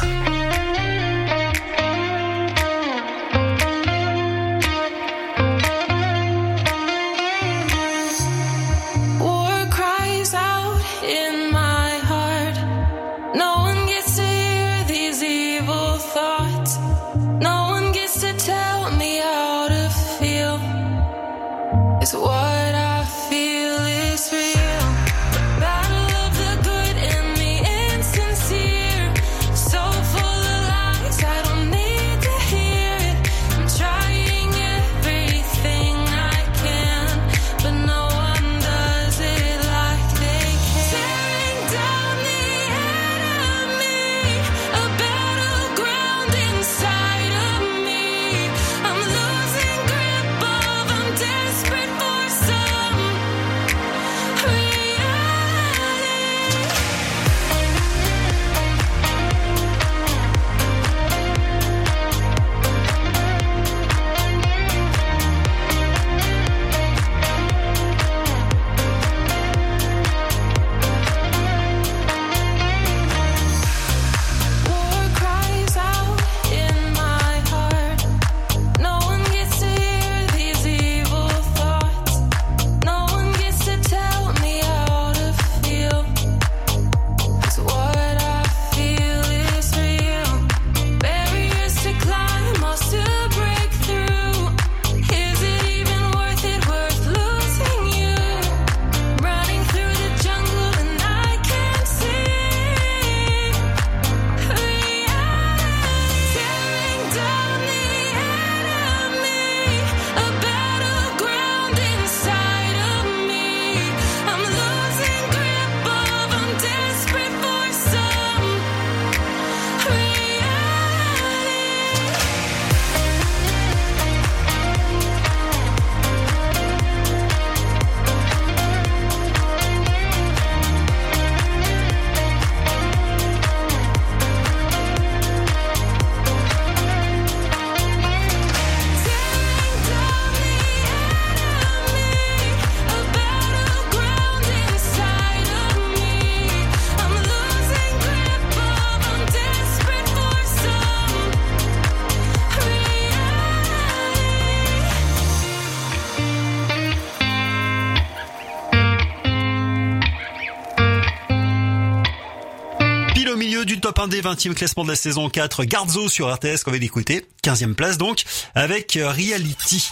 des 20e classement de la saison 4, Garzo sur RTS qu'on va d'écouter, 15e place donc, avec euh, Reality.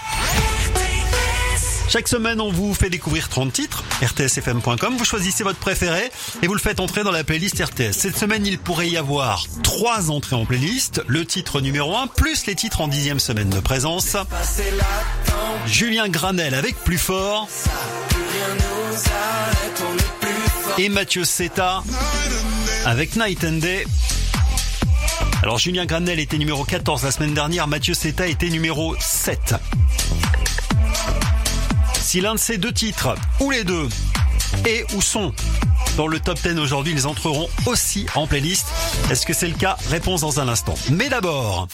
Chaque semaine, on vous fait découvrir 30 titres, rtsfm.com, vous choisissez votre préféré et vous le faites entrer dans la playlist RTS. Cette semaine, il pourrait y avoir trois entrées en playlist, le titre numéro 1 plus les titres en dixième semaine de présence. Julien Granel avec Plus Fort. Et Mathieu Seta avec Night and Day. Alors Julien Granel était numéro 14 la semaine dernière, Mathieu Seta était numéro 7. Si l'un de ces deux titres, ou les deux, est ou sont dans le top 10 aujourd'hui, ils entreront aussi en playlist. Est-ce que c'est le cas? Réponse dans un instant. Mais d'abord...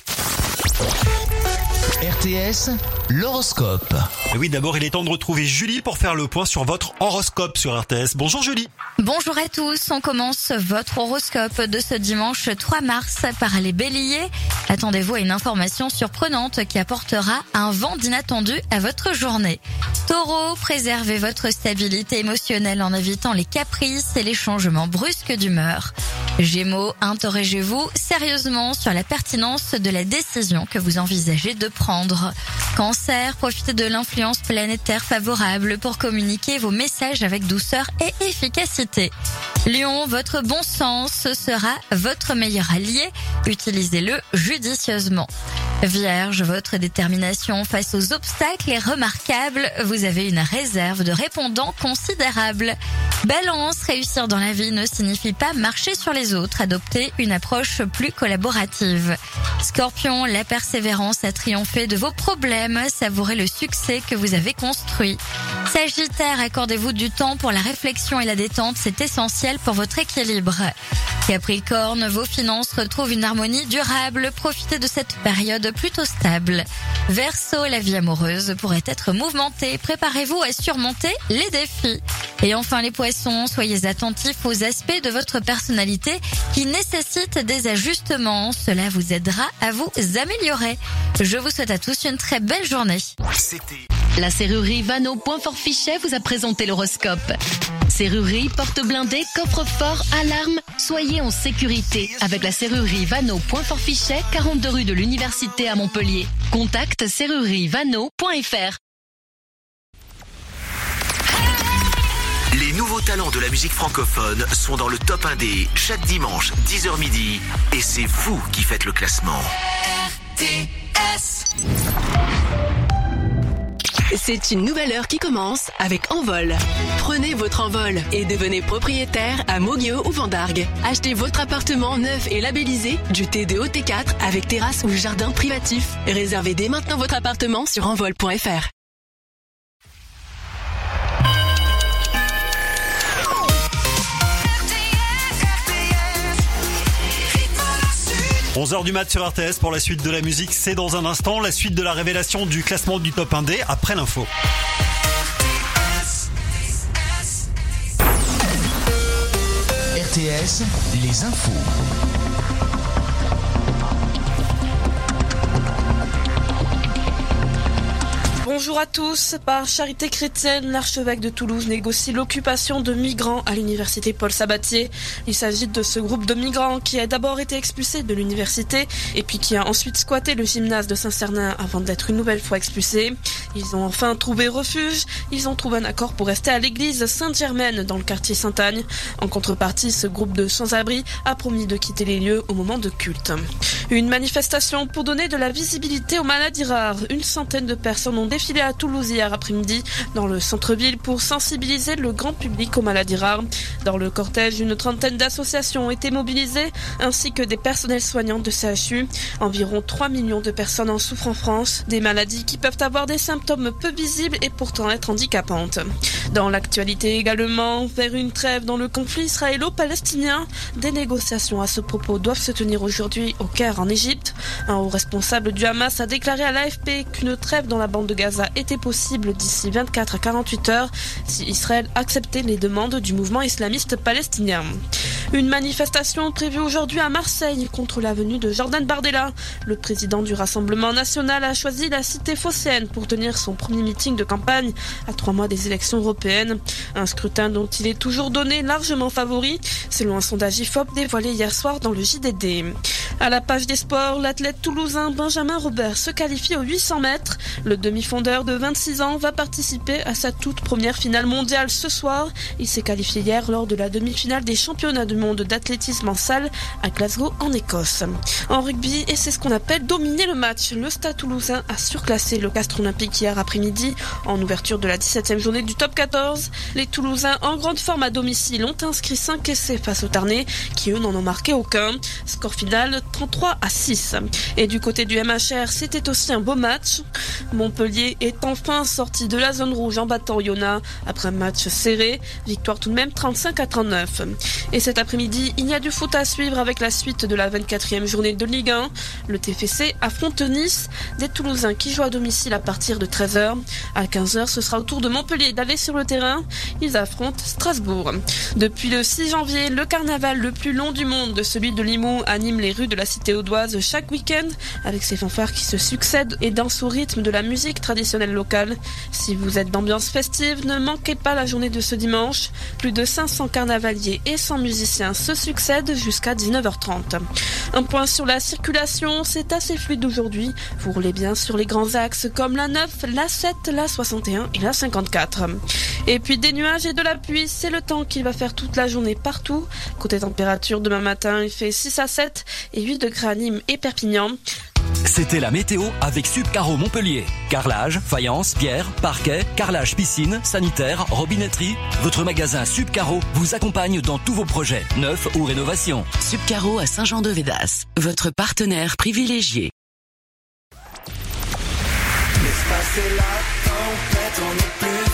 RTS, l'horoscope. Et oui, d'abord, il est temps de retrouver Julie pour faire le point sur votre horoscope sur RTS. Bonjour Julie. Bonjour à tous, on commence votre horoscope de ce dimanche 3 mars par les béliers. Attendez-vous à une information surprenante qui apportera un vent d'inattendu à votre journée. Taureau, préservez votre stabilité émotionnelle en évitant les caprices et les changements brusques d'humeur. Gémeaux, interrogez-vous sérieusement sur la pertinence de la décision que vous envisagez de prendre. Cancer, profitez de l'influence planétaire favorable pour communiquer vos messages avec douceur et efficacité. Lion, votre bon sens sera votre meilleur allié. Utilisez-le judicieusement. Vierge, votre détermination face aux obstacles est remarquable. Vous avez une réserve de répondants considérable. Balance, réussir dans la vie ne signifie pas marcher sur les autres. Adoptez une approche plus collaborative. Scorpion, la persévérance a triomphé de vos problèmes. Savourez le succès que vous avez construit. Sagittaire, accordez-vous du temps pour la réflexion et la détente. C'est essentiel pour votre équilibre. Capricorne, vos finances retrouvent une harmonie durable. Profitez de cette période plutôt stable. Verseau, la vie amoureuse pourrait être mouvementée. Préparez-vous à surmonter les défis. Et enfin les poissons, soyez attentifs aux aspects de votre personnalité qui nécessitent des ajustements. Cela vous aidera à vous améliorer. Je vous souhaite à tous une très belle journée. La serrurerie Vano Fichet vous a présenté l'horoscope. Serrurerie, porte blindée, coffre-fort, alarme. Soyez en sécurité avec la serrurerie Vano Fichet, 42 rue de l'Université à Montpellier. Contact serrurievano.fr. nouveaux talents de la musique francophone sont dans le top 1D chaque dimanche 10h midi et c'est vous qui faites le classement. RTS. C'est une nouvelle heure qui commence avec Envol. Prenez votre envol et devenez propriétaire à Moguio ou Vendargue. Achetez votre appartement neuf et labellisé du T2 au T4 avec terrasse ou jardin privatif. Réservez dès maintenant votre appartement sur envol.fr. 11h du mat sur RTS pour la suite de la musique. C'est dans un instant la suite de la révélation du classement du top 1D après l'info. RTS, les infos. Bonjour à tous. Par charité chrétienne, l'archevêque de Toulouse négocie l'occupation de migrants à l'université Paul Sabatier. Il s'agit de ce groupe de migrants qui a d'abord été expulsé de l'université et puis qui a ensuite squatté le gymnase de Saint-Cernin avant d'être une nouvelle fois expulsé. Ils ont enfin trouvé refuge. Ils ont trouvé un accord pour rester à l'église Sainte-Germaine dans le quartier Sainte-Agne. En contrepartie, ce groupe de sans-abri a promis de quitter les lieux au moment de culte. Une manifestation pour donner de la visibilité aux maladies rares. Une centaine de personnes ont défilé est à Toulouse hier après-midi dans le centre-ville pour sensibiliser le grand public aux maladies rares. Dans le cortège, une trentaine d'associations ont été mobilisées ainsi que des personnels soignants de CHU. Environ 3 millions de personnes en souffrent en France, des maladies qui peuvent avoir des symptômes peu visibles et pourtant être handicapantes. Dans l'actualité également, vers une trêve dans le conflit israélo-palestinien, des négociations à ce propos doivent se tenir aujourd'hui au Caire en Égypte. Un haut responsable du Hamas a déclaré à l'AFP qu'une trêve dans la bande de Gaza était possible d'ici 24 à 48 heures si Israël acceptait les demandes du mouvement islamiste palestinien. Une manifestation prévue aujourd'hui à Marseille contre la venue de Jordan Bardella. Le président du Rassemblement national a choisi la cité phocéenne pour tenir son premier meeting de campagne à trois mois des élections européennes. Un scrutin dont il est toujours donné largement favori, selon un sondage IFOP dévoilé hier soir dans le JDD. À la page des sports, l'athlète toulousain Benjamin Robert se qualifie aux 800 mètres. Le demi-fond défendeur de 26 ans va participer à sa toute première finale mondiale ce soir. Il s'est qualifié hier lors de la demi-finale des championnats du monde d'athlétisme en salle à Glasgow en Écosse. En rugby, et c'est ce qu'on appelle dominer le match, le Stade toulousain a surclassé le Castre Olympique hier après-midi en ouverture de la 17e journée du top 14. Les Toulousains en grande forme à domicile ont inscrit 5 essais face aux Tarnais qui eux n'en ont marqué aucun. Score final 33 à 6. Et du côté du MHR, c'était aussi un beau match. Montpellier est enfin sorti de la zone rouge en battant Yona après un match serré. Victoire tout de même 35 à 39. Et cet après-midi, il y a du foot à suivre avec la suite de la 24e journée de Ligue 1. Le TFC affronte Nice, des Toulousains qui jouent à domicile à partir de 13h. À 15h, ce sera au tour de Montpellier d'aller sur le terrain. Ils affrontent Strasbourg. Depuis le 6 janvier, le carnaval le plus long du monde, de celui de Limoux, anime les rues de la cité audoise chaque week-end avec ses fanfares qui se succèdent et dansent au rythme de la musique traditionnelle Si vous êtes d'ambiance festive, ne manquez pas la journée de ce dimanche. Plus de 500 carnavaliers et 100 musiciens se succèdent jusqu'à 19h30. Un point sur la circulation, c'est assez fluide aujourd'hui. Vous roulez bien sur les grands axes comme la 9, la 7, la 61 et la 54. Et puis des nuages et de la pluie, c'est le temps qu'il va faire toute la journée partout. Côté température, demain matin, il fait 6 à 7 et 8 degrés à Nîmes et Perpignan. C'était la météo avec Subcaro Montpellier. Carrelage, faïence, pierre, parquet, carrelage piscine, sanitaire, robinetterie. Votre magasin Subcaro vous accompagne dans tous vos projets, neufs ou rénovations. Subcaro à Saint-Jean-de-Védas, votre partenaire privilégié. On est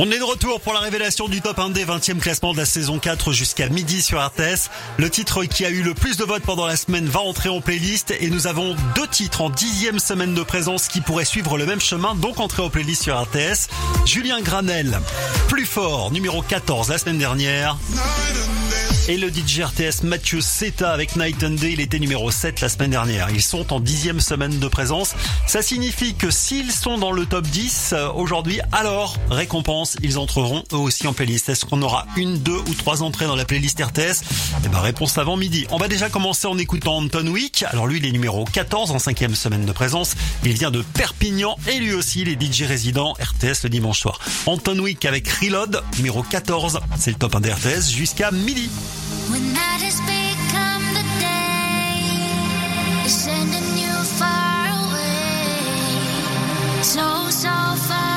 de retour pour la révélation du top 1 des 20e classement de la saison 4 jusqu'à midi sur RTS. Le titre qui a eu le plus de votes pendant la semaine va entrer en playlist et nous avons deux titres en dixième semaine de présence qui pourraient suivre le même chemin, donc entrer en playlist sur RTS. Julien Granel, plus fort, numéro 14 la semaine dernière. Et le DJ RTS Mathieu Seta avec Night and Day, il était numéro 7 la semaine dernière. Ils sont en dixième semaine de présence. Ça signifie que s'ils sont dans le top 10 euh, aujourd'hui, alors récompense, ils entreront eux aussi en playlist. Est-ce qu'on aura une, deux ou trois entrées dans la playlist RTS Eh ben réponse avant midi. On va déjà commencer en écoutant Anton Wick. Alors lui, il est numéro 14 en cinquième semaine de présence. Il vient de Perpignan et lui aussi, il est DJ résident RTS le dimanche soir. Anton Wick avec Reload, numéro 14. C'est le top 1 d'RTS jusqu'à midi. So so far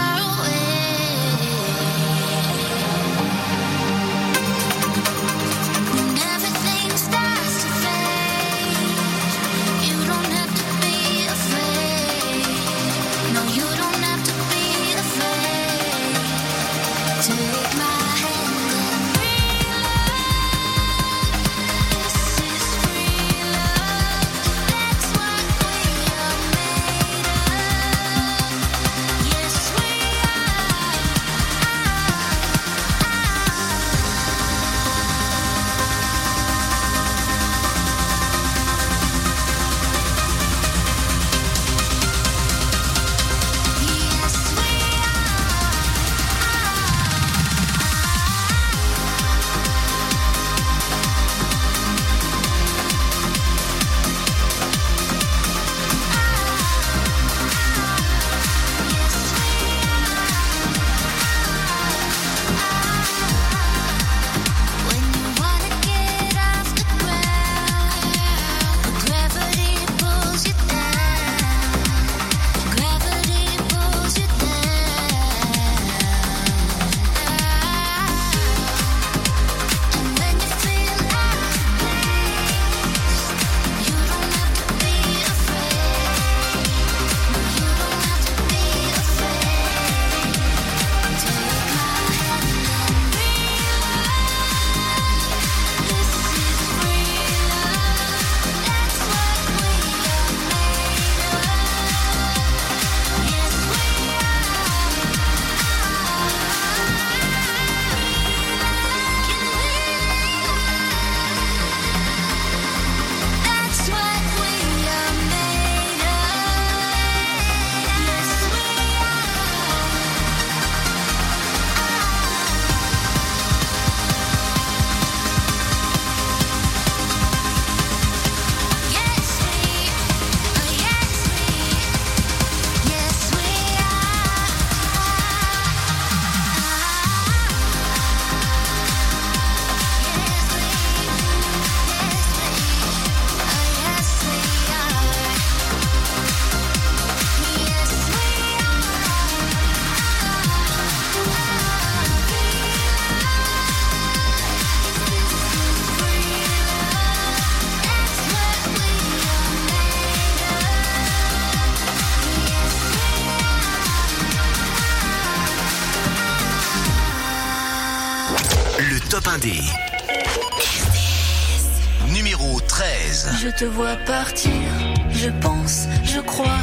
top 1 des numéro 13. Je te vois partir, je pense, je crois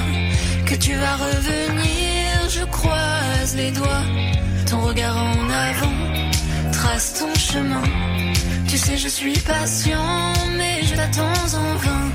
que tu vas revenir, je croise les doigts, ton regard en avant trace ton chemin. Tu sais, je suis patient, mais je t'attends en vain.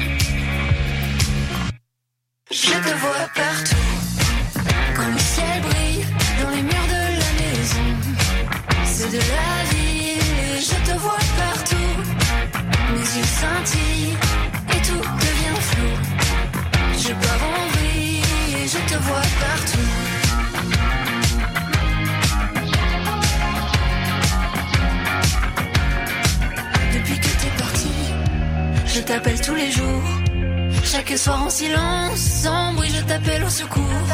Soir en silence, sans bruit, je t'appelle au secours.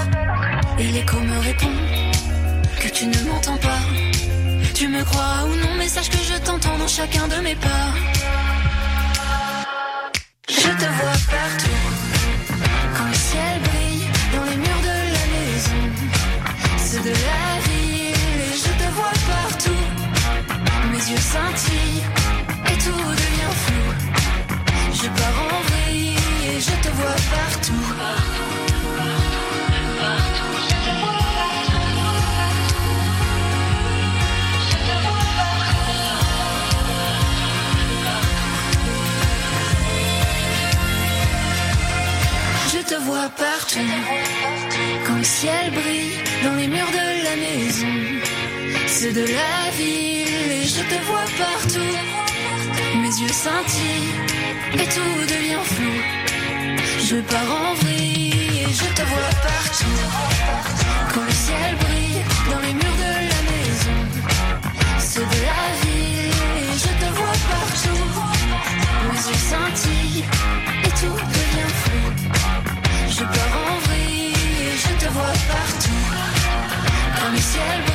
Et l'écho me répond que tu ne m'entends pas. Tu me crois ou non, mais sache que je t'entends dans chacun de mes pas. Je te vois partout, quand le ciel brille dans les murs de la maison. C'est de la ville et je te vois partout. Mes yeux scintillent et tout devient et je te vois partout. Je te vois partout, quand le ciel brille dans les murs de la maison. C'est de la ville et je te vois partout. Mes yeux scintillent et tout devient flou. Je pars en vrille et je te vois partout. Quand le ciel brille dans les murs de la maison. C'est de la ville et je te vois partout. Mes yeux scintillent et tout devient flou. Je pars en vrille et je te vois partout. Quand le ciel brille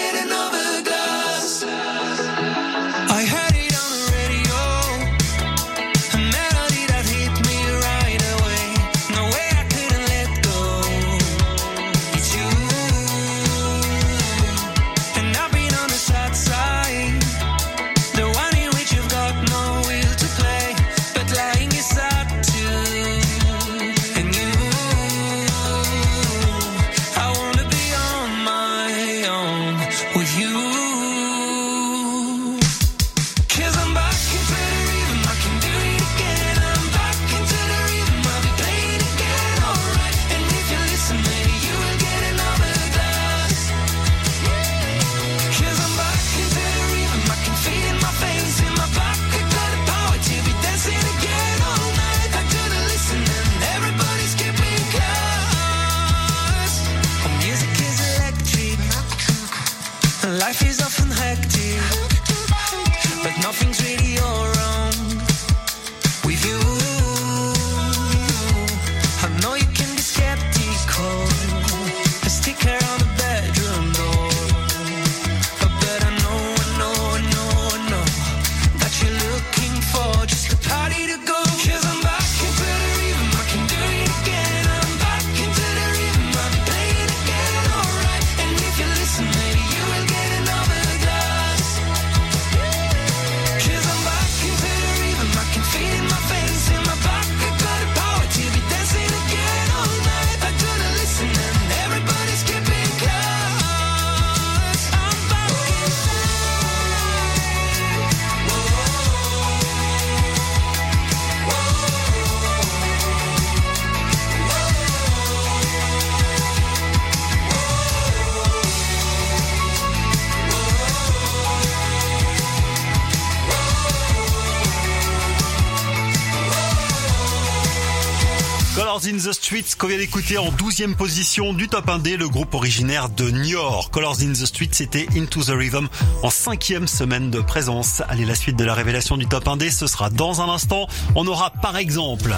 Qu'on vient d'écouter en 12e position du top 1D, le groupe originaire de Niort. Colors in the Streets, c'était Into the Rhythm en cinquième semaine de présence. Allez, la suite de la révélation du top 1D, ce sera dans un instant. On aura par exemple...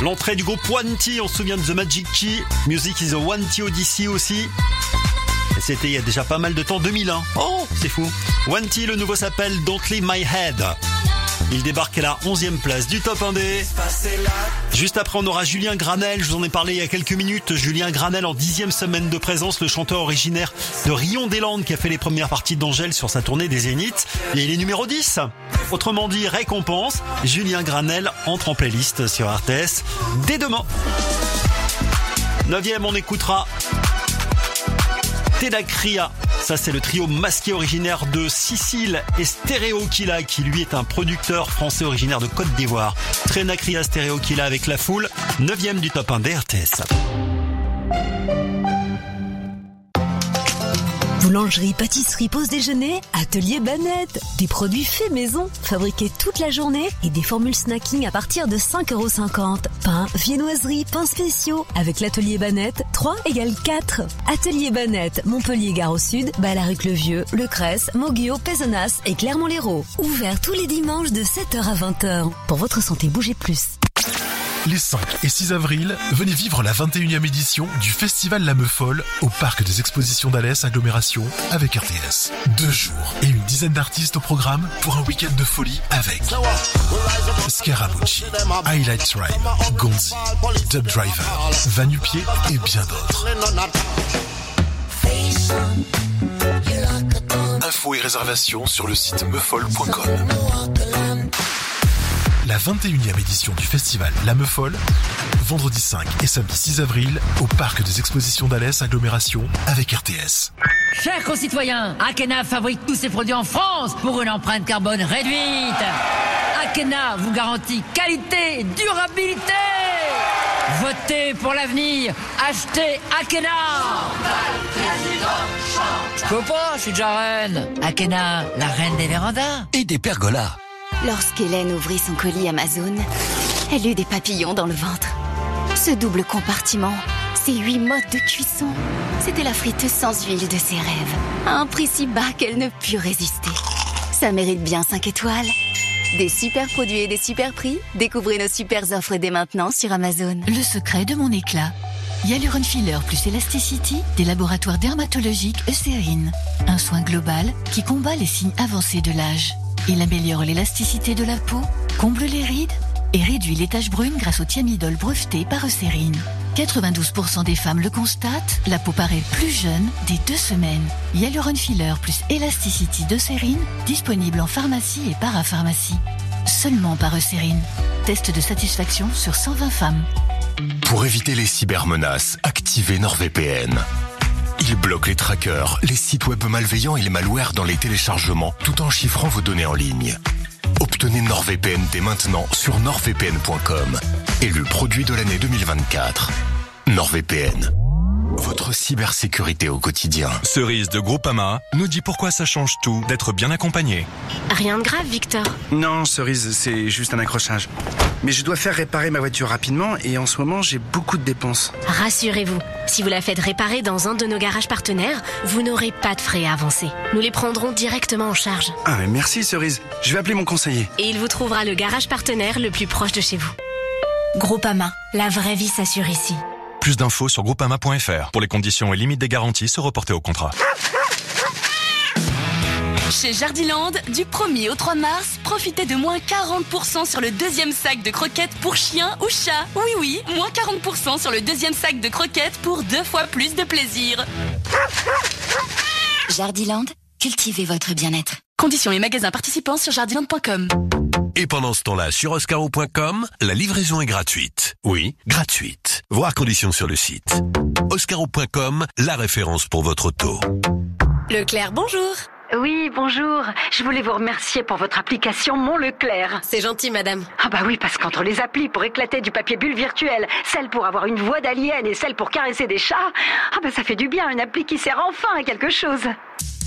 L'entrée du groupe One T, on se souvient de The Magic Key. Music is a One T Odyssey aussi. C'était il y a déjà pas mal de temps, 2001. Oh, c'est fou. One T, le nouveau s'appelle Don't Leave My Head. Il débarque à la 11e place du top 1D. Juste après, on aura Julien Granel. Je vous en ai parlé il y a quelques minutes. Julien Granel en dixième semaine de présence, le chanteur originaire de Rion-des-Landes qui a fait les premières parties d'Angèle sur sa tournée des Zéniths. Et il est numéro 10. Autrement dit, récompense. Julien Granel entre en playlist sur RTS dès demain. Neuvième, on écoutera Tedakria. Ça, c'est le trio masqué originaire de Sicile et Stereo Killa, qui lui est un producteur français originaire de Côte d'Ivoire. Tedakria Stereo Killa avec la foule, 9 du top 1 des RTS. Boulangerie, pâtisserie, pause déjeuner, atelier Banette. Des produits faits maison, fabriqués toute la journée et des formules snacking à partir de 5,50€. Pain, viennoiserie, pains spéciaux. Avec l'atelier Banette, 3 égale 4. Atelier Banette, Montpellier Gare au Sud, Balaruc-le-Vieux, Le Cresse, Moguio, Pézenas et Clermont-Lérault. Ouvert tous les dimanches de 7h à 20h. Pour votre santé, bougez plus. Les 5 et 6 avril, venez vivre la 21e édition du Festival La Folle au Parc des Expositions d'Alès Agglomération avec RTS. Deux jours et une dizaine d'artistes au programme pour un week-end de folie avec Scaramucci, Highlight Rhyme, Gonzi, Dub Driver, Vanupier et bien d'autres. Infos et réservations sur le site meufol.com. La 21e édition du festival La Meufol, vendredi 5 et samedi 6 avril au Parc des Expositions d'Alès Agglomération avec RTS. Chers concitoyens, Akena fabrique tous ses produits en France pour une empreinte carbone réduite. Akena vous garantit qualité et durabilité. Votez pour l'avenir. Achetez Akena. Je peux pas, je suis déjà reine. Akena, la reine des vérandas. Et des pergolas. Lorsqu'Hélène ouvrit son colis Amazon, elle eut des papillons dans le ventre. Ce double compartiment, ces huit modes de cuisson, c'était la friteuse sans huile de ses rêves. À un prix si bas qu'elle ne put résister. Ça mérite bien 5 étoiles. Des super produits et des super prix, découvrez nos super offres dès maintenant sur Amazon. Le secret de mon éclat. Hyaluron Filler plus Elasticity des laboratoires dermatologiques Eucérine. Un soin global qui combat les signes avancés de l'âge. Il améliore l'élasticité de la peau, comble les rides et réduit les taches brunes grâce au thiamidol breveté par Eucérine. 92% des femmes le constatent, la peau paraît plus jeune dès deux semaines. Hyaluron Filler plus Elasticity d'Eucérine, disponible en pharmacie et parapharmacie. Seulement par Eucérine. Test de satisfaction sur 120 femmes. Pour éviter les cybermenaces, activez NordVPN. Il bloque les trackers, les sites web malveillants et les malwares dans les téléchargements, tout en chiffrant vos données en ligne. Obtenez NordVPN dès maintenant sur nordvpn.com. Élu produit de l'année 2024. NordVPN. Votre cybersécurité au quotidien. Cerise de Groupama nous dit pourquoi ça change tout d'être bien accompagné. Rien de grave, Victor. Non, Cerise, c'est juste un accrochage. Mais je dois faire réparer ma voiture rapidement et en ce moment, j'ai beaucoup de dépenses. Rassurez-vous, si vous la faites réparer dans un de nos garages partenaires, vous n'aurez pas de frais à avancer. Nous les prendrons directement en charge. Ah, mais merci, Cerise. Je vais appeler mon conseiller. Et il vous trouvera le garage partenaire le plus proche de chez vous. Groupama, la vraie vie s'assure ici. Plus d'infos sur groupama.fr. Pour les conditions et limites des garanties, se reporter au contrat. Chez Jardiland, du 1er au 3 mars, profitez de moins 40% sur le deuxième sac de croquettes pour chien ou chat. Oui, oui, moins 40% sur le deuxième sac de croquettes pour deux fois plus de plaisir. Jardiland, cultivez votre bien-être. Conditions et magasins participants sur jardiland.com. Et pendant ce temps-là, sur oscaro.com, la livraison est gratuite. Oui, gratuite. Voir conditions sur le site. Oscaro.com, la référence pour votre auto. Leclerc, bonjour. Oui, bonjour. Je voulais vous remercier pour votre application Mon Leclerc. C'est gentil, madame. Ah bah oui, parce qu'entre les applis pour éclater du papier bulle virtuel, celle pour avoir une voix d'alien et celle pour caresser des chats, ah bah ça fait du bien, une appli qui sert enfin à quelque chose.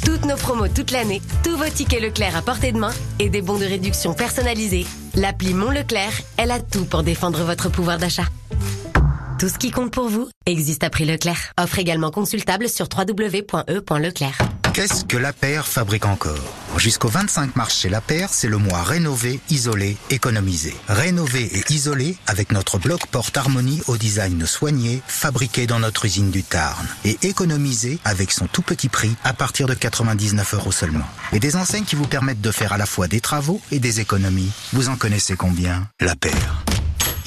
Toutes nos promos toute l'année, tous vos tickets Leclerc à portée de main et des bons de réduction personnalisés. L'appli Mon Leclerc, elle a tout pour défendre votre pouvoir d'achat. Tout ce qui compte pour vous existe à prix Leclerc. Offre également consultable sur www.e.leclerc. Qu'est-ce que la paire fabrique encore Jusqu'au 25 mars chez la paire, c'est le mois rénové, isolé, économisé. Rénové et isolé avec notre bloc porte harmonie au design soigné, fabriqué dans notre usine du Tarn. Et économisé avec son tout petit prix à partir de 99 euros seulement. Et des enseignes qui vous permettent de faire à la fois des travaux et des économies. Vous en connaissez combien La paire.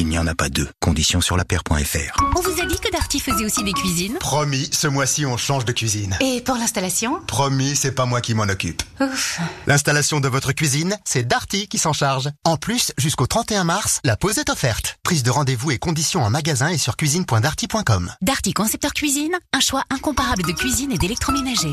Il n'y en a pas deux. Conditions sur la paire.fr. On vous a dit que Darty faisait aussi des cuisines Promis, ce mois-ci on change de cuisine. Et pour l'installation Promis, c'est pas moi qui m'en occupe. Ouf. L'installation de votre cuisine, c'est Darty qui s'en charge. En plus, jusqu'au 31 mars, la pause est offerte. Prise de rendez-vous et conditions en magasin et sur cuisine.darty.com. Darty Concepteur Cuisine, un choix incomparable de cuisine et d'électroménager.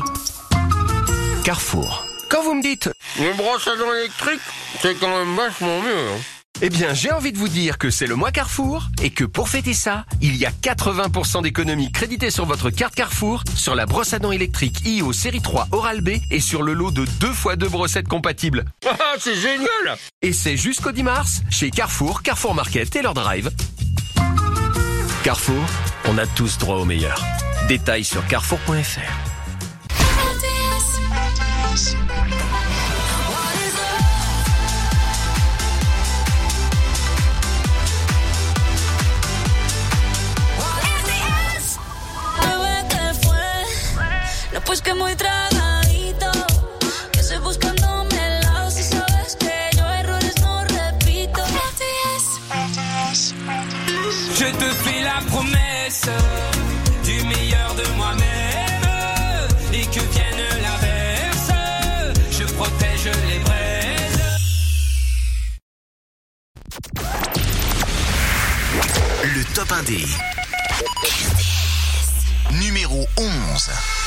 Carrefour. Quand vous me dites une brosse à dents électrique, c'est quand même vachement mieux. hein. Eh bien, j'ai envie de vous dire que c'est le mois Carrefour et que pour fêter ça, il y a 80% d'économies créditées sur votre carte Carrefour, sur la brosse à dents électrique IO série 3 Oral B et sur le lot de 2 x 2 brossettes compatibles. Ah, c'est génial Et c'est jusqu'au 10 mars chez Carrefour, Carrefour Market et leur drive. Carrefour, on a tous droit au meilleur. Détails sur carrefour.fr. pues que muy tragadito. Que estoy buscándome el lado. Si sabes que yo errores no repito. Je te fais la promesse du meilleur de moi-même et que vienne l'inverse, je protège les braises. Le top 1D. Numéro 11.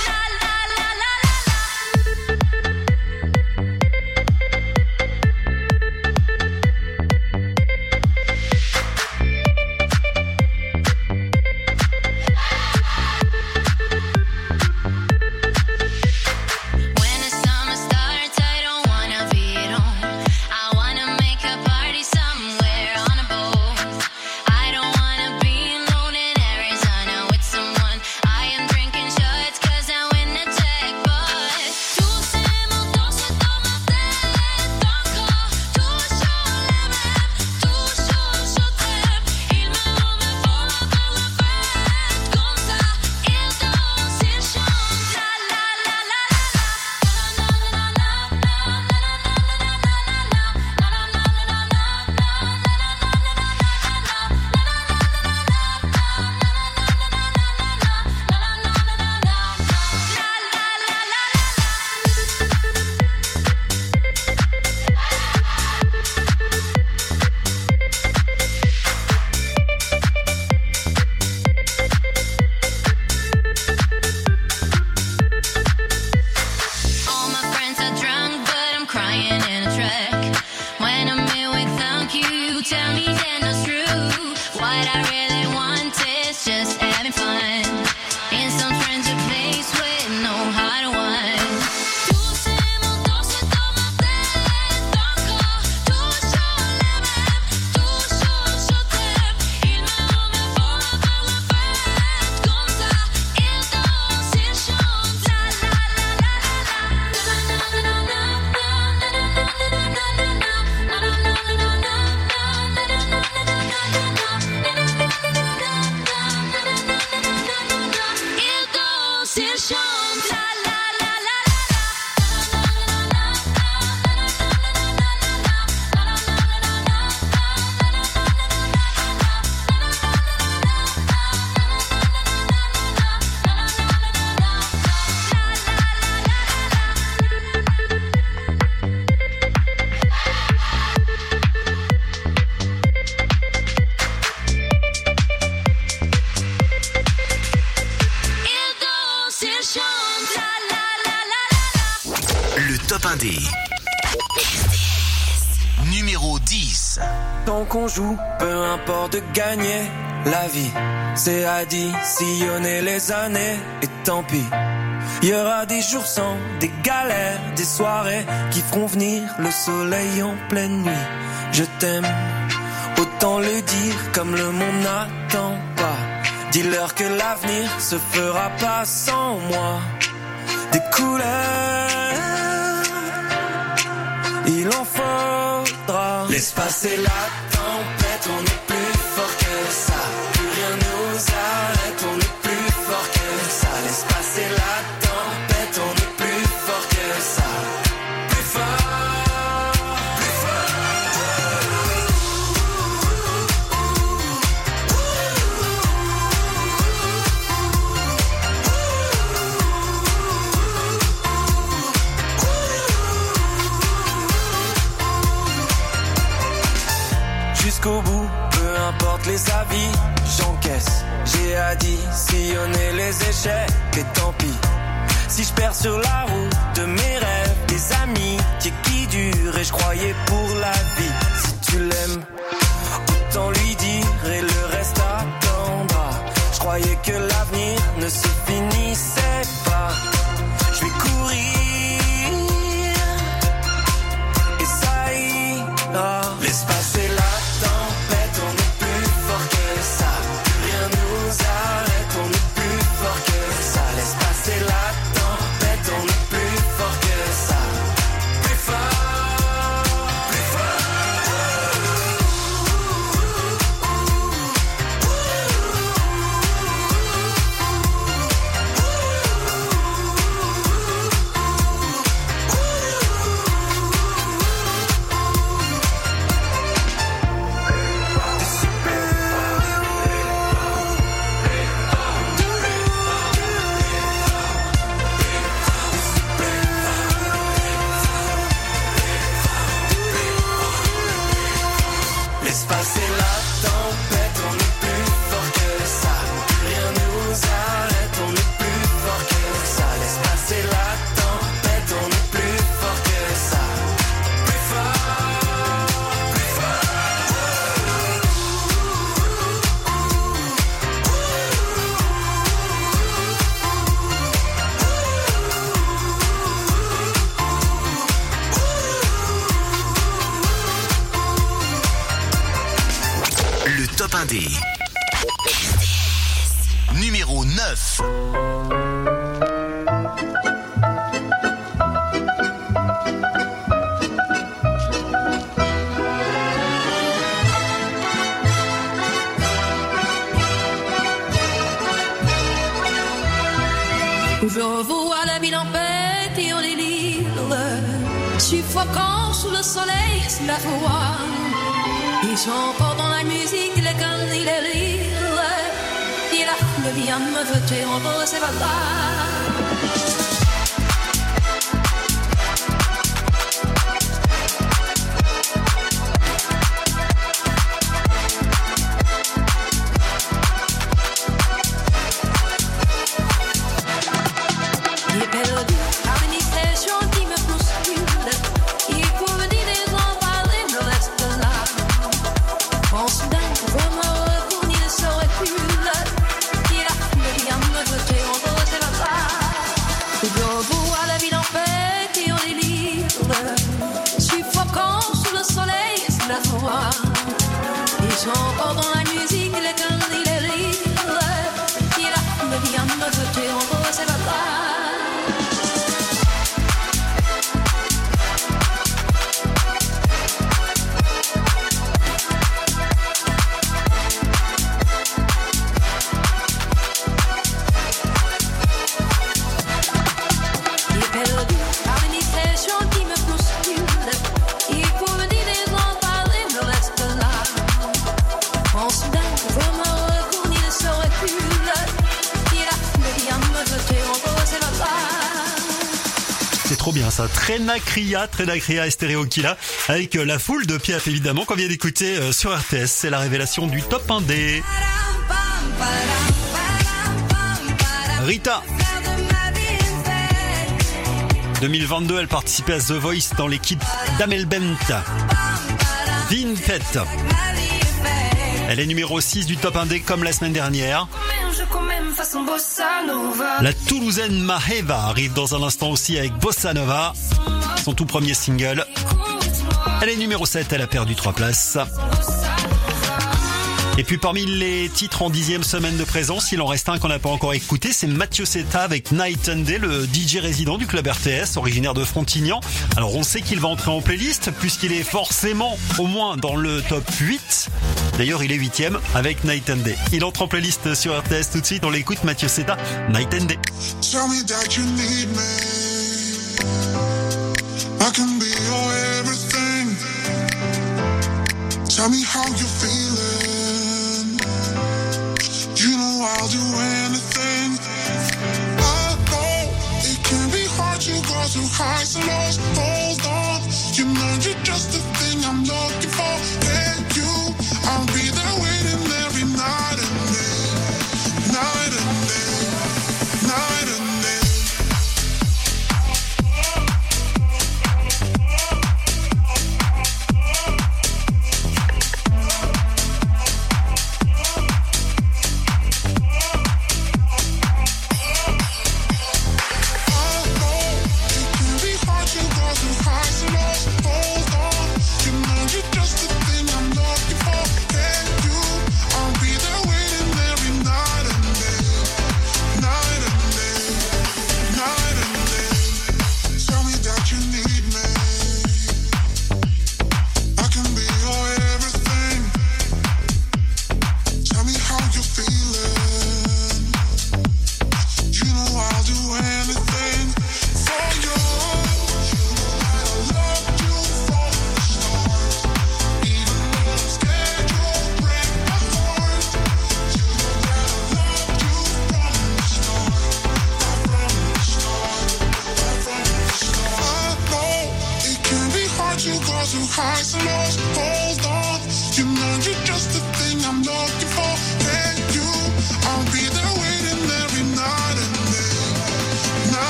Gagner la vie, c'est additionner les années et tant pis. Il y aura des jours sans, des galères, des soirées qui feront venir le soleil en pleine nuit. Je t'aime, autant le dire comme le monde n'attend pas. Dis-leur que l'avenir se fera pas sans moi. Des couleurs, il en faudra. Laisse passer la tempête, on est avis, j'encaisse. J'ai additionné les échecs et tant pis. Si je perds sur la route de mes rêves, des amis qui, qui durent et je croyais pour la vie. Si tu l'aimes, autant lui dire et le reste attendra. Je croyais que l'avenir ne se finissait la foi. Ils chantent dans la musique, les cannes et les rires. Et la foule vient me jeter en beau, c'est pas foi. Ils chantent dans la musique, Trénacria, Trénacria et Stereo Killa, avec euh, la foule de Piaf évidemment qu'on vient d'écouter euh, sur RTS. C'est la révélation du top 1D. Rita. 2022, elle participait à The Voice dans l'équipe d'Amel Bent. vinfetta, Elle est numéro 6 du top 1D comme la semaine dernière. La Toulousaine Maheva arrive dans un instant aussi avec Bossa Nova son tout premier single. Elle est numéro 7, elle a perdu 3 places. Et puis parmi les titres en dixième semaine de présence, il en reste un qu'on n'a pas encore écouté, c'est Mathieu Seta avec Night and Day, le DJ résident du club RTS, originaire de Frontignan. Alors on sait qu'il va entrer en playlist puisqu'il est forcément au moins dans le top 8. D'ailleurs il est huitième avec Night and Day. Il entre en playlist sur RTS tout de suite, on l'écoute Mathieu Seta, Night and Day. I can be your everything. Tell me how you're feeling. You know I'll do anything. I know it can be hard. to go through highs and lows. Hold on. You know you're just the thing I'm looking for. Hey.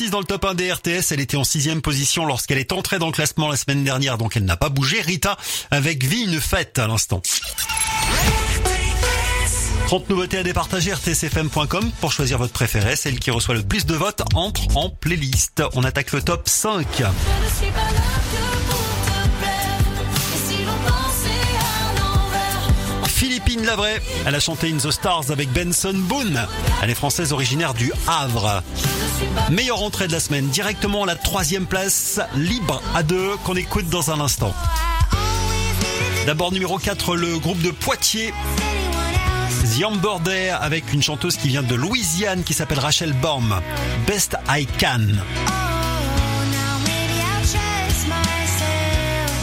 6 dans le top 1 des RTS, elle était en sixième position lorsqu'elle est entrée dans le classement la semaine dernière, donc elle n'a pas bougé. Rita avec Vie une fête à l'instant. 30 nouveautés à départager, rtsfm.com pour choisir votre préférée. Celle qui reçoit le plus de votes entre en playlist. On attaque le top 5. Je ne suis pas là que pour te plaire. Et si l'on pensait à l'envers, Philippine Lavray, elle a chanté In the Stars avec Benson Boone. Elle est française originaire du Havre. Meilleure entrée de la semaine, directement à la troisième place, libre à deux, qu'on écoute dans un instant. D'abord numéro 4, le groupe de Poitiers. The Border avec une chanteuse qui vient de Louisiane qui s'appelle Rachel Baum. Best I Can.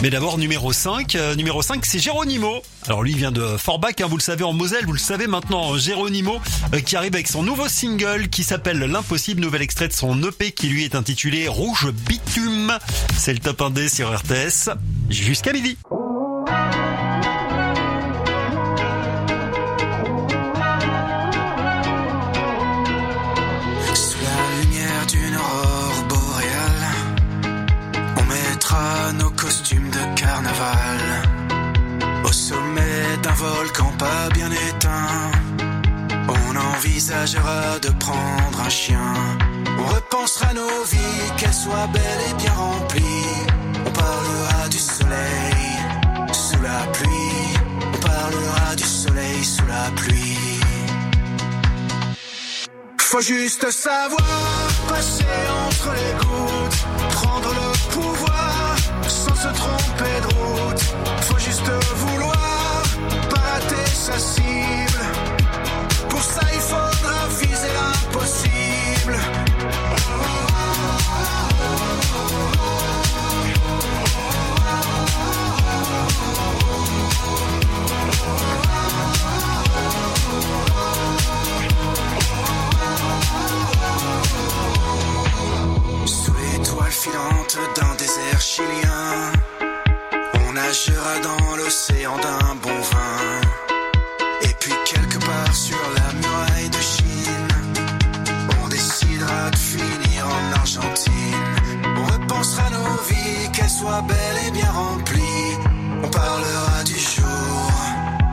Mais d'abord numéro 5, euh, numéro 5 c'est Géronimo. Alors lui vient de Forbach, hein, vous le savez en Moselle, vous le savez maintenant Géronimo euh, qui arrive avec son nouveau single qui s'appelle L'impossible, nouvel extrait de son EP qui lui est intitulé Rouge Bitume. C'est le top 1D sur RTS jusqu'à midi. Au sommet d'un volcan pas bien éteint, on envisagera de prendre un chien. On repensera nos vies, qu'elles soient belles et bien remplies. On parlera du soleil sous la pluie. On parlera du soleil sous la pluie. Faut juste savoir passer entre les gouttes, prendre le pouvoir sans se tromper de route. Faut juste vouloir pas rater sa cible. Pour ça, il faudra viser l'impossible. Sous l'étoile filante nagera dans l'océan d'un bon vin. Et puis quelque part sur la muraille de Chine, on décidera de finir en Argentine. On repensera nos vies, qu'elles soient belles et bien remplies. On parlera du jour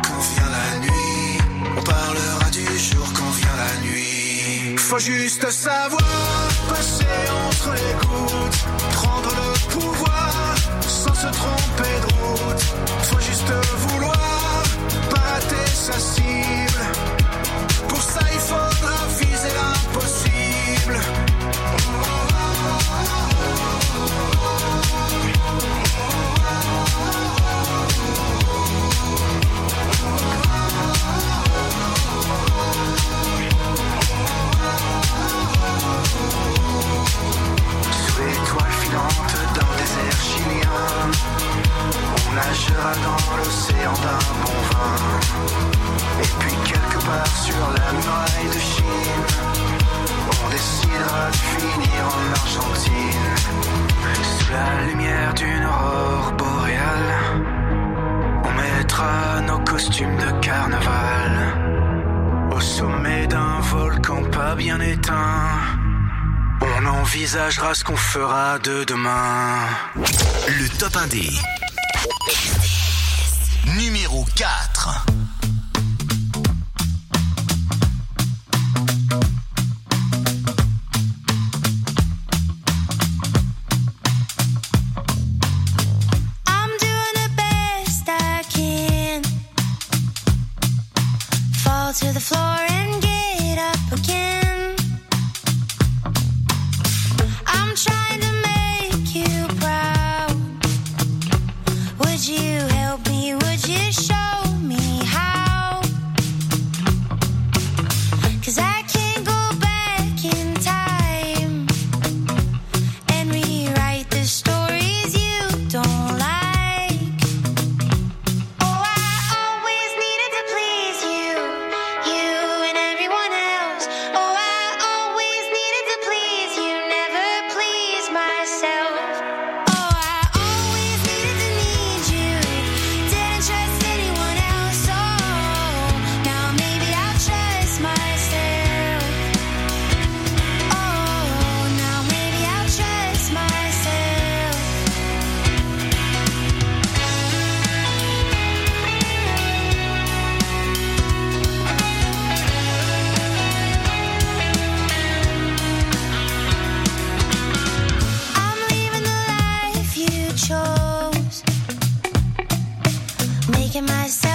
quand vient la nuit. On parlera du jour quand vient la nuit. Faut juste savoir passer entre les gouttes, prendre le pouvoir sans se tromper de route. Faut juste vouloir pas sa cible. Nagera dans l'océan d'un bon vin. Et puis quelque part sur la muraille de Chine, on décidera de finir en Argentine. Sous la lumière d'une aurore boréale, on mettra nos costumes de carnaval. Au sommet d'un volcan pas bien éteint. On envisagera ce qu'on fera de demain. Le top 1D. Numéro 4. Making myself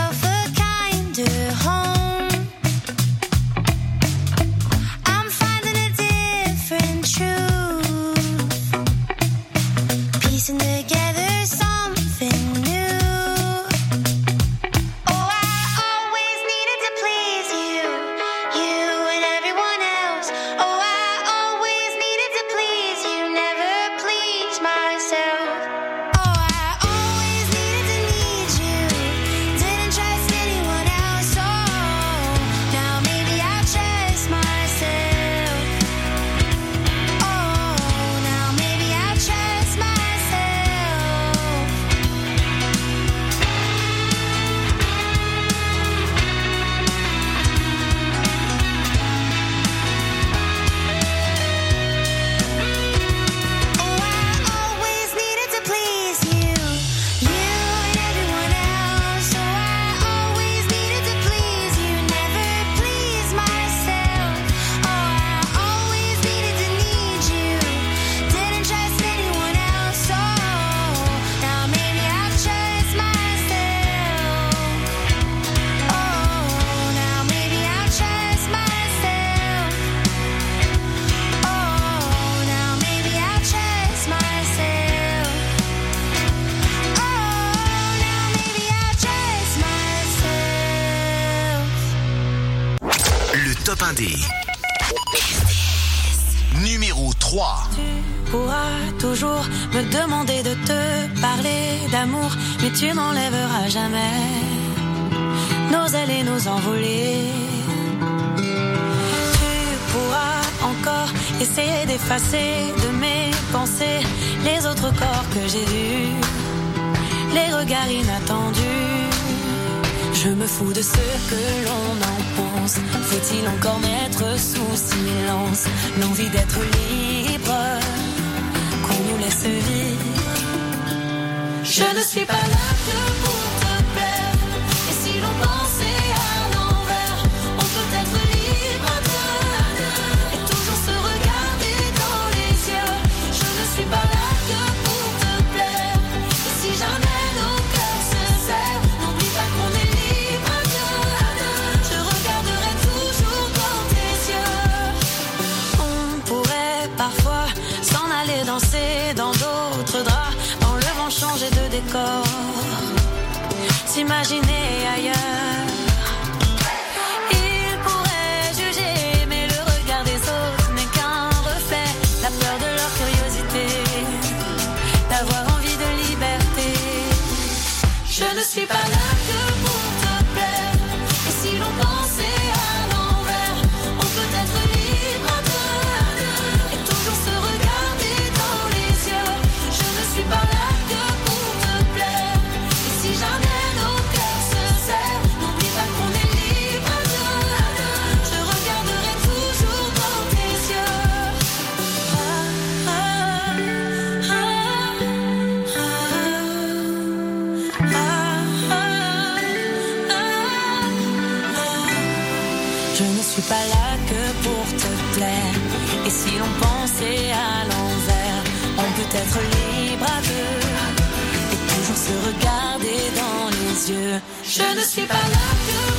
Je ne suis pas là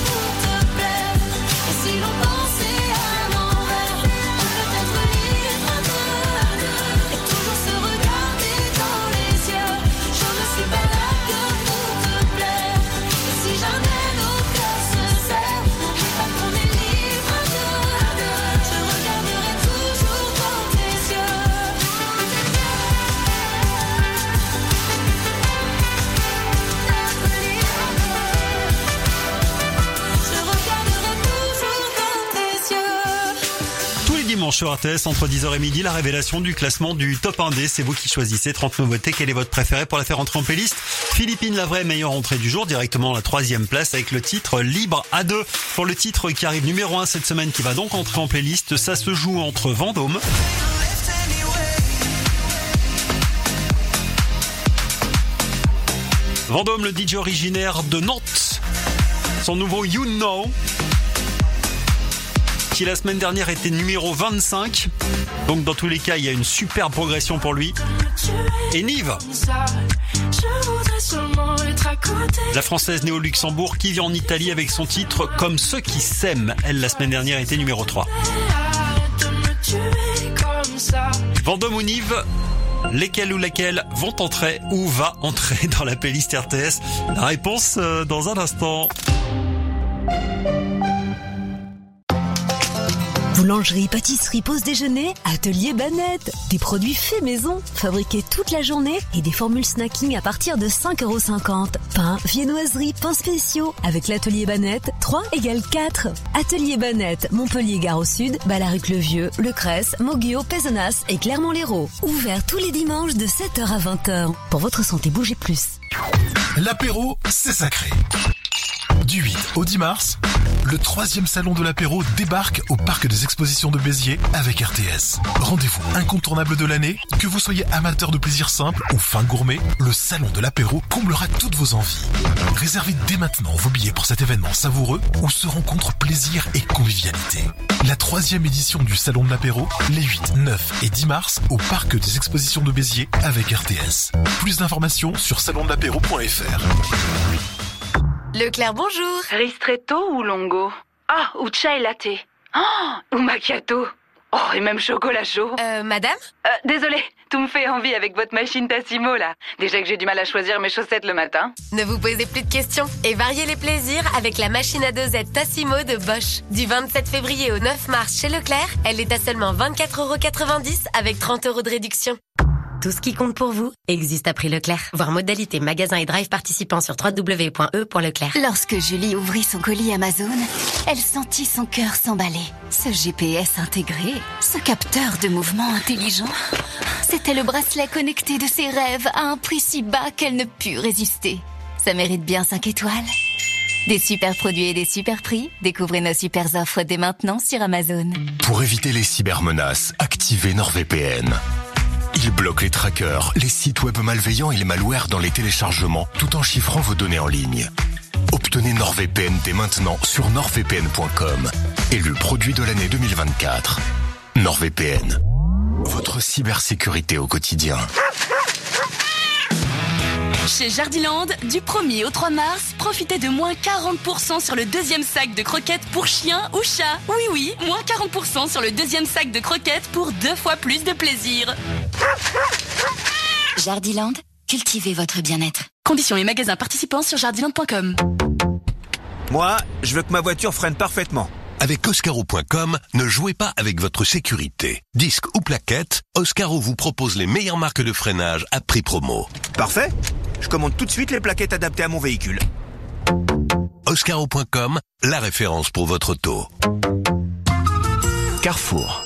sur entre 10h et midi, la révélation du classement du top 1D. C'est vous qui choisissez 30 nouveautés. Quel est votre préféré pour la faire entrer en playlist? Philippine, la vraie meilleure entrée du jour, directement à la troisième place avec le titre Libre à deux. Pour le titre qui arrive numéro 1 cette semaine, qui va donc entrer en playlist, ça se joue entre Vendôme. Vendôme, le DJ originaire de Nantes. Son nouveau You Know. La semaine dernière était numéro 25. Donc dans tous les cas, il y a une super progression pour lui. Et Nive, la française née au Luxembourg qui vit en Italie avec son titre Comme ceux qui s'aiment. Elle, la semaine dernière, était numéro 3. Arrête de me tuer comme ça. Vendôme ou Nive, lesquels ou laquelle vont entrer ou va entrer dans la playlist RTS La réponse euh, dans un instant. Boulangerie, pâtisserie, pause déjeuner, atelier Banette. Des produits faits maison, fabriqués toute la journée et des formules snacking à partir de 5,50€. Pain, viennoiserie, pains spéciaux. Avec l'atelier Banette, 3 égale 4. Atelier Banette, Montpellier Gare au Sud, Balaruc-le-Vieux, Le Cresse, Moguio, Pézenas et Clermont-Lérault. Ouvert tous les dimanches de 7h à 20h. Pour votre santé, bougez plus. L'apéro, c'est sacré. Du 8 au 10 mars, le troisième salon de l'apéro débarque au parc des expositions de Béziers avec RTS. Rendez-vous incontournable de l'année, que vous soyez amateur de plaisir simple ou fin gourmet, le salon de l'apéro comblera toutes vos envies. Réservez dès maintenant vos billets pour cet événement savoureux où se rencontrent plaisir et convivialité. La troisième édition du salon de l'apéro, les 8, 9 et 10 mars au parc des expositions de Béziers avec RTS. Plus d'informations sur salondelapéro.fr. Leclerc, bonjour. Ristretto ou longo? Ah, ou chai latte. Oh, ou macchiato. Oh, et même chocolat chaud. Euh, madame? Euh, désolé, tout me fait envie avec votre machine Tassimo là. Déjà que j'ai du mal à choisir mes chaussettes le matin. Ne vous posez plus de questions et variez les plaisirs avec la machine à dosette Tassimo de Bosch. Du 27 février au 9 mars chez Leclerc, elle est à seulement 24,90€ avec 30 euros de réduction. Tout ce qui compte pour vous existe à prix Leclerc. Voir modalité magasin et drive participant sur www.e.leclerc. Lorsque Julie ouvrit son colis Amazon, elle sentit son cœur s'emballer. Ce GPS intégré, ce capteur de mouvement intelligent, C'était le bracelet connecté de ses rêves à un prix si bas qu'elle ne put résister. Ça mérite bien 5 étoiles. Des super produits et des super prix, découvrez nos super offres dès maintenant sur Amazon. Pour éviter les cybermenaces, activez NordVPN. Il bloque les trackers, les sites web malveillants et les malwares dans les téléchargements, tout en chiffrant vos données en ligne. Obtenez NordVPN dès maintenant sur nordvpn.com. Élu produit de l'année 2024. NordVPN. Votre cybersécurité au quotidien. Chez Jardiland, du 1er au 3 mars, profitez de moins 40% sur le deuxième sac de croquettes pour chien ou chat. Oui, oui, moins 40% sur le deuxième sac de croquettes pour deux fois plus de plaisir. Jardiland, cultivez votre bien-être. Conditions et magasins participants sur jardiland.com. Moi, je veux que ma voiture freine parfaitement. Avec Oscaro.com, ne jouez pas avec votre sécurité. Disque ou plaquette, Oscaro vous propose les meilleures marques de freinage à prix promo. Parfait. Je commande tout de suite les plaquettes adaptées à mon véhicule. Oscaro.com, la référence pour votre auto. Carrefour.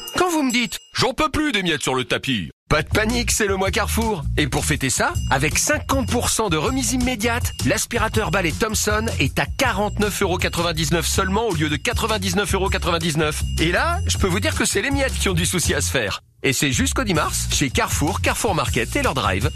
J'en peux plus des miettes sur le tapis, pas de panique, c'est le mois Carrefour. Et pour fêter ça, avec 50% de remise immédiate, l'aspirateur balai Thomson est à 49,99€ seulement au lieu de 99,99€. Et là, je peux vous dire que c'est les miettes qui ont du souci à se faire. Et c'est jusqu'au 10 mars chez Carrefour, Carrefour Market et leur drive.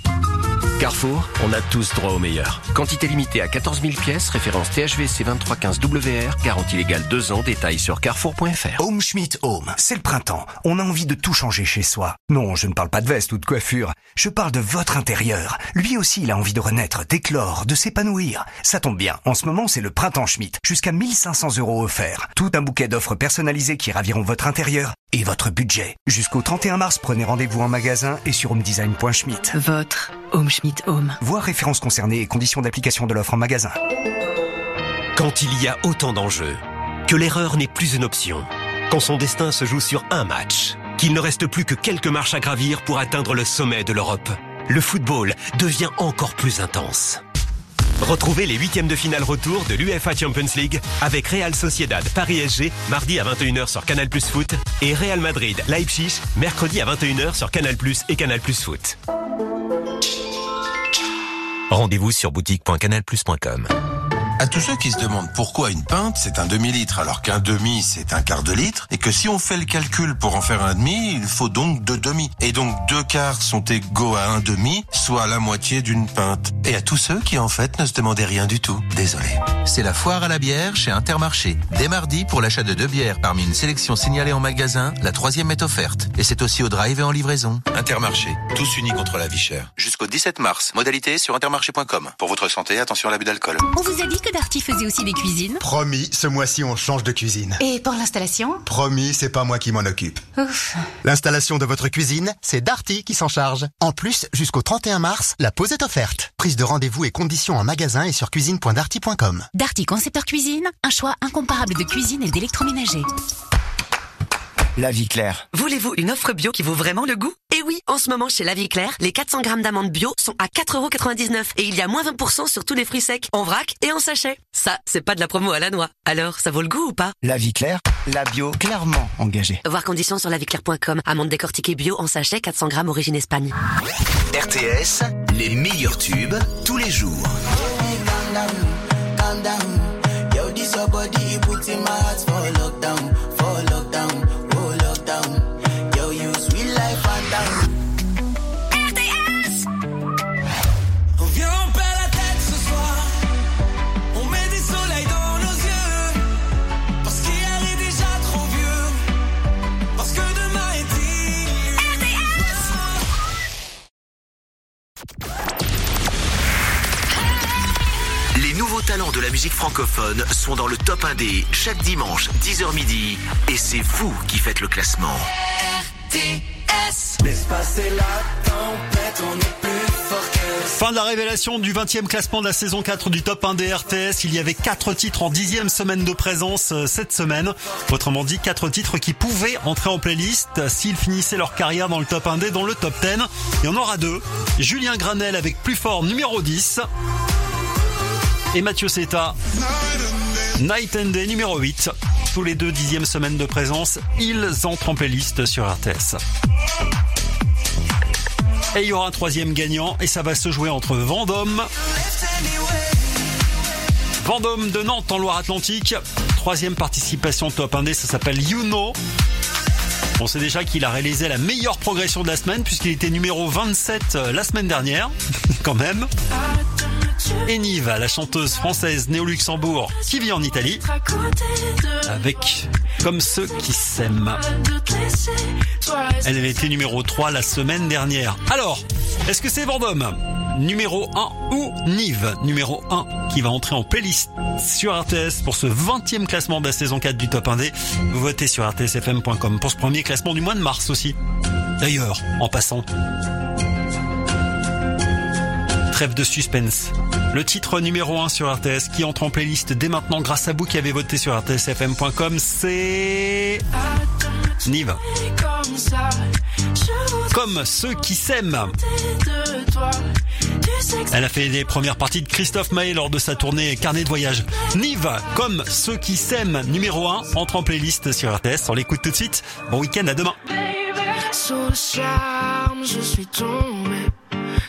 Carrefour, on a tous droit au meilleur. Quantité limitée à 14 000 pièces, référence THVC 2315WR, garantie légale 2 ans, détails sur carrefour.fr. Home Schmidt Home, c'est le printemps. On a envie de tout changer chez soi. Non, je ne parle pas de veste ou de coiffure. Je parle de votre intérieur. Lui aussi, il a envie de renaître, d'éclore, de s'épanouir. Ça tombe bien. En ce moment, c'est le printemps Schmidt. Jusqu'à 1500 euros offerts. Tout un bouquet d'offres personnalisées qui raviront votre intérieur et votre budget. Jusqu'au 31 mars, prenez rendez-vous en magasin et sur homedesign.schmidt. Votre Home Home. Voir références concernées et conditions d'application de l'offre en magasin. Quand il y a autant d'enjeux, que l'erreur n'est plus une option, quand son destin se joue sur un match, qu'il ne reste plus que quelques marches à gravir pour atteindre le sommet de l'Europe, le football devient encore plus intense. Retrouvez les huitièmes de finale retour de l'UEFA Champions League avec Real Sociedad Paris SG mardi à 21h sur Canal Plus Foot et Real Madrid Leipzig mercredi à 21h sur Canal Plus et Canal Plus Foot. Rendez-vous sur boutique.canalplus.com. À tous ceux qui se demandent pourquoi une pinte c'est un demi-litre alors qu'un demi c'est un quart de litre et que si on fait le calcul pour en faire un demi, il faut donc deux demi. Et donc deux quarts sont égaux à un demi, soit la moitié d'une pinte. Et à tous ceux qui en fait ne se demandaient rien du tout. Désolé. C'est la foire à la bière chez Intermarché. Dès mardi, pour l'achat de deux bières parmi une sélection signalée en magasin, la troisième est offerte. Et c'est aussi au drive et en livraison. Intermarché, tous unis contre la vie chère. Jusqu'au 17 mars. Modalité sur intermarché.com. Pour votre santé, attention à l'abus d'alcool. On vous a dit que Darty faisait aussi des cuisines Promis, ce mois-ci on change de cuisine. Et pour l'installation Promis, c'est pas moi qui m'en occupe. Ouf. L'installation de votre cuisine, c'est Darty qui s'en charge. En plus, jusqu'au 31 mars, la pause est offerte. Prise de rendez-vous et conditions en magasin et sur cuisine.darty.com. Darty Concepteur Cuisine, un choix incomparable de cuisine et d'électroménager. La vie claire. Voulez-vous une offre bio qui vaut vraiment le goût? Eh oui, en ce moment chez La Vie Claire, les 400 grammes d'amandes bio sont à 4,99€ et il y a moins 20% sur tous les fruits secs, en vrac et en sachet. Ça, c'est pas de la promo à la noix. Alors, ça vaut le goût ou pas? La vie claire, la bio clairement engagée. Voir conditions sur laviclaire.com. Amandes décortiquées bio en sachet 400 grammes origine Espagne. RTS, les meilleurs tubes tous les jours. calm down, calm down. Yo, this your body, it puts in my heart for lockdown, for lockdown, nouveaux talents de la musique francophone sont dans le top 1D chaque dimanche 10h midi et c'est vous qui faites le classement. RTS Laisse passer la tempête, on est plus fort que Fin de la révélation du 20e classement de la saison 4 du top 1 des RTS. Il y avait 4 titres en 10e semaine de présence euh, cette semaine. Autrement dit, 4 titres qui pouvaient entrer en playlist s'ils finissaient leur carrière dans le top 1D, dans le top 10. Il y en aura deux. Julien Granel avec plus fort numéro 10. Et Mathieu Seta, Night and Day numéro 8. Tous les deux dixième semaine de présence, ils entrent en playlist sur RTS. Et il y aura un troisième gagnant et ça va se jouer entre Vendôme. Vendôme de Nantes en Loire-Atlantique. Troisième participation top 1D, ça s'appelle You On sait déjà qu'il a réalisé la meilleure progression de la semaine puisqu'il était numéro 27 euh, la semaine dernière, quand même. Et Nive, la chanteuse française née au Luxembourg qui vit en Italie, avec Comme ceux qui s'aiment. Elle avait été numéro 3 la semaine dernière. Alors, est-ce que c'est Vendôme? Numéro 1 ou Nive? Numéro 1 qui va entrer en playlist sur RTS pour ce 20e classement de la saison 4 du Top 1D. Vous votez sur rtsfm.com pour ce premier classement du mois de mars aussi. D'ailleurs, en passant. De suspense. Le titre numéro 1 sur RTS qui entre en playlist dès maintenant grâce à vous qui avez voté sur rtsfm.com, c'est Nive. Comme ceux qui s'aiment. Elle a fait les premières parties de Christophe Maé lors de sa tournée Carnet de voyage. Nive, comme ceux qui s'aiment, numéro 1, entre en playlist sur RTS. On l'écoute tout de suite. Bon week-end, à demain.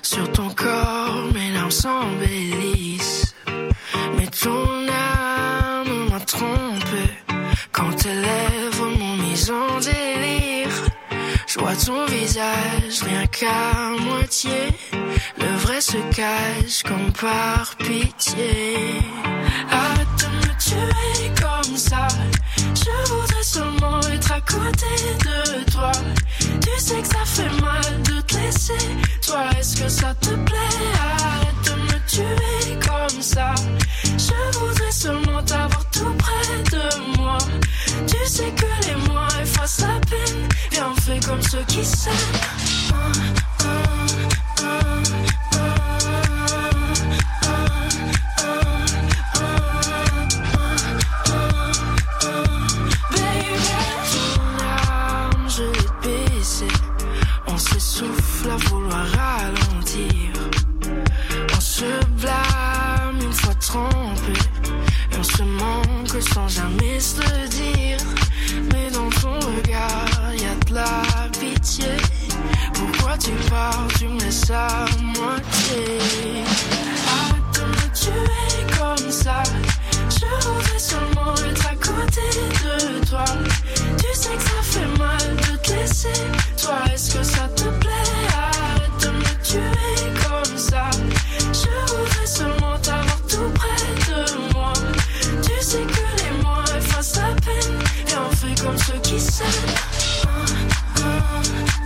Sur ton corps, mes larmes s'embellissent. Mais ton âme m'a trompé quand tes lèvres m'ont mis en délire. Je vois ton visage rien qu'à moitié. Le vrai se cache comme par pitié. Arrête de me tuer comme ça. Je voudrais seulement être à côté de toi. Tu sais que ça fait mal de te laisser. Toi, est-ce que ça te plaît? Arrête de me tuer comme ça? Je voudrais seulement t'avoir tout près de moi. Tu sais que les mois effacent la peine. Viens, fais comme ceux qui s'aiment. je jamais se le dire. Mais dans ton regard, y a de la pitié. Pourquoi tu pars, tu me laisses à moitié? Arrête de me tuer comme ça. Je voudrais seulement être à côté de toi. Tu sais que ça fait mal de te laisser. Toi, est-ce que ça te plaît? Fait comme ceux qui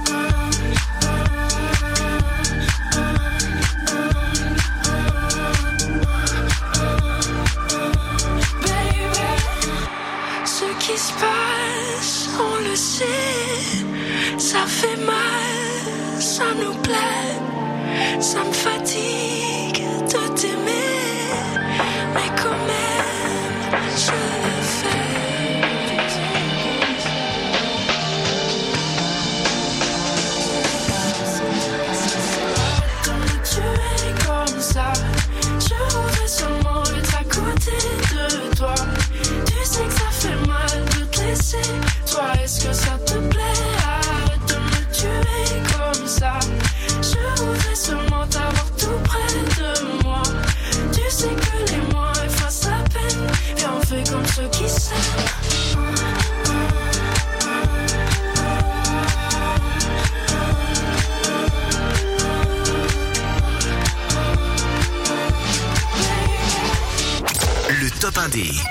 Le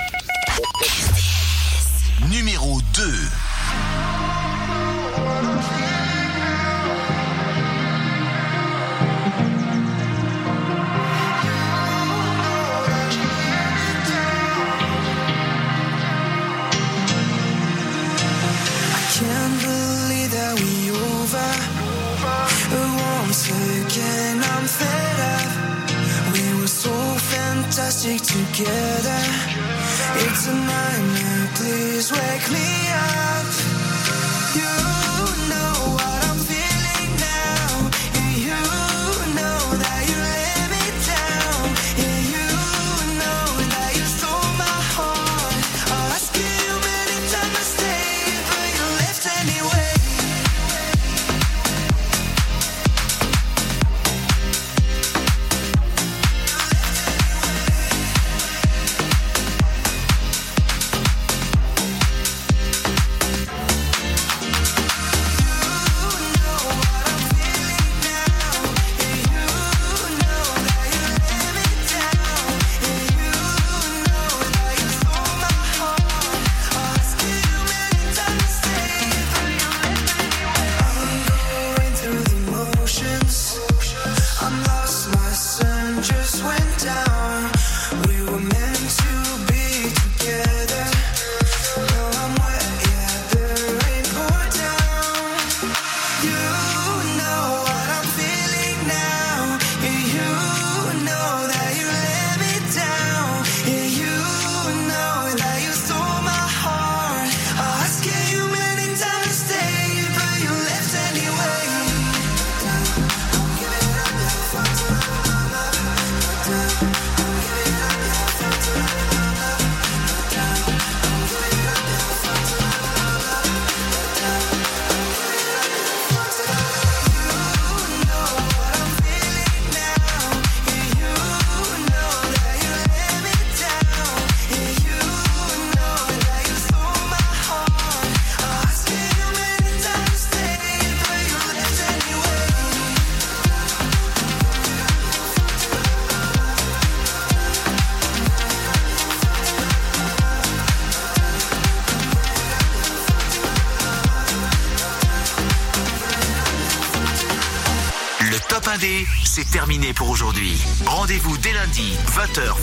Rendez-vous dès lundi, 20h,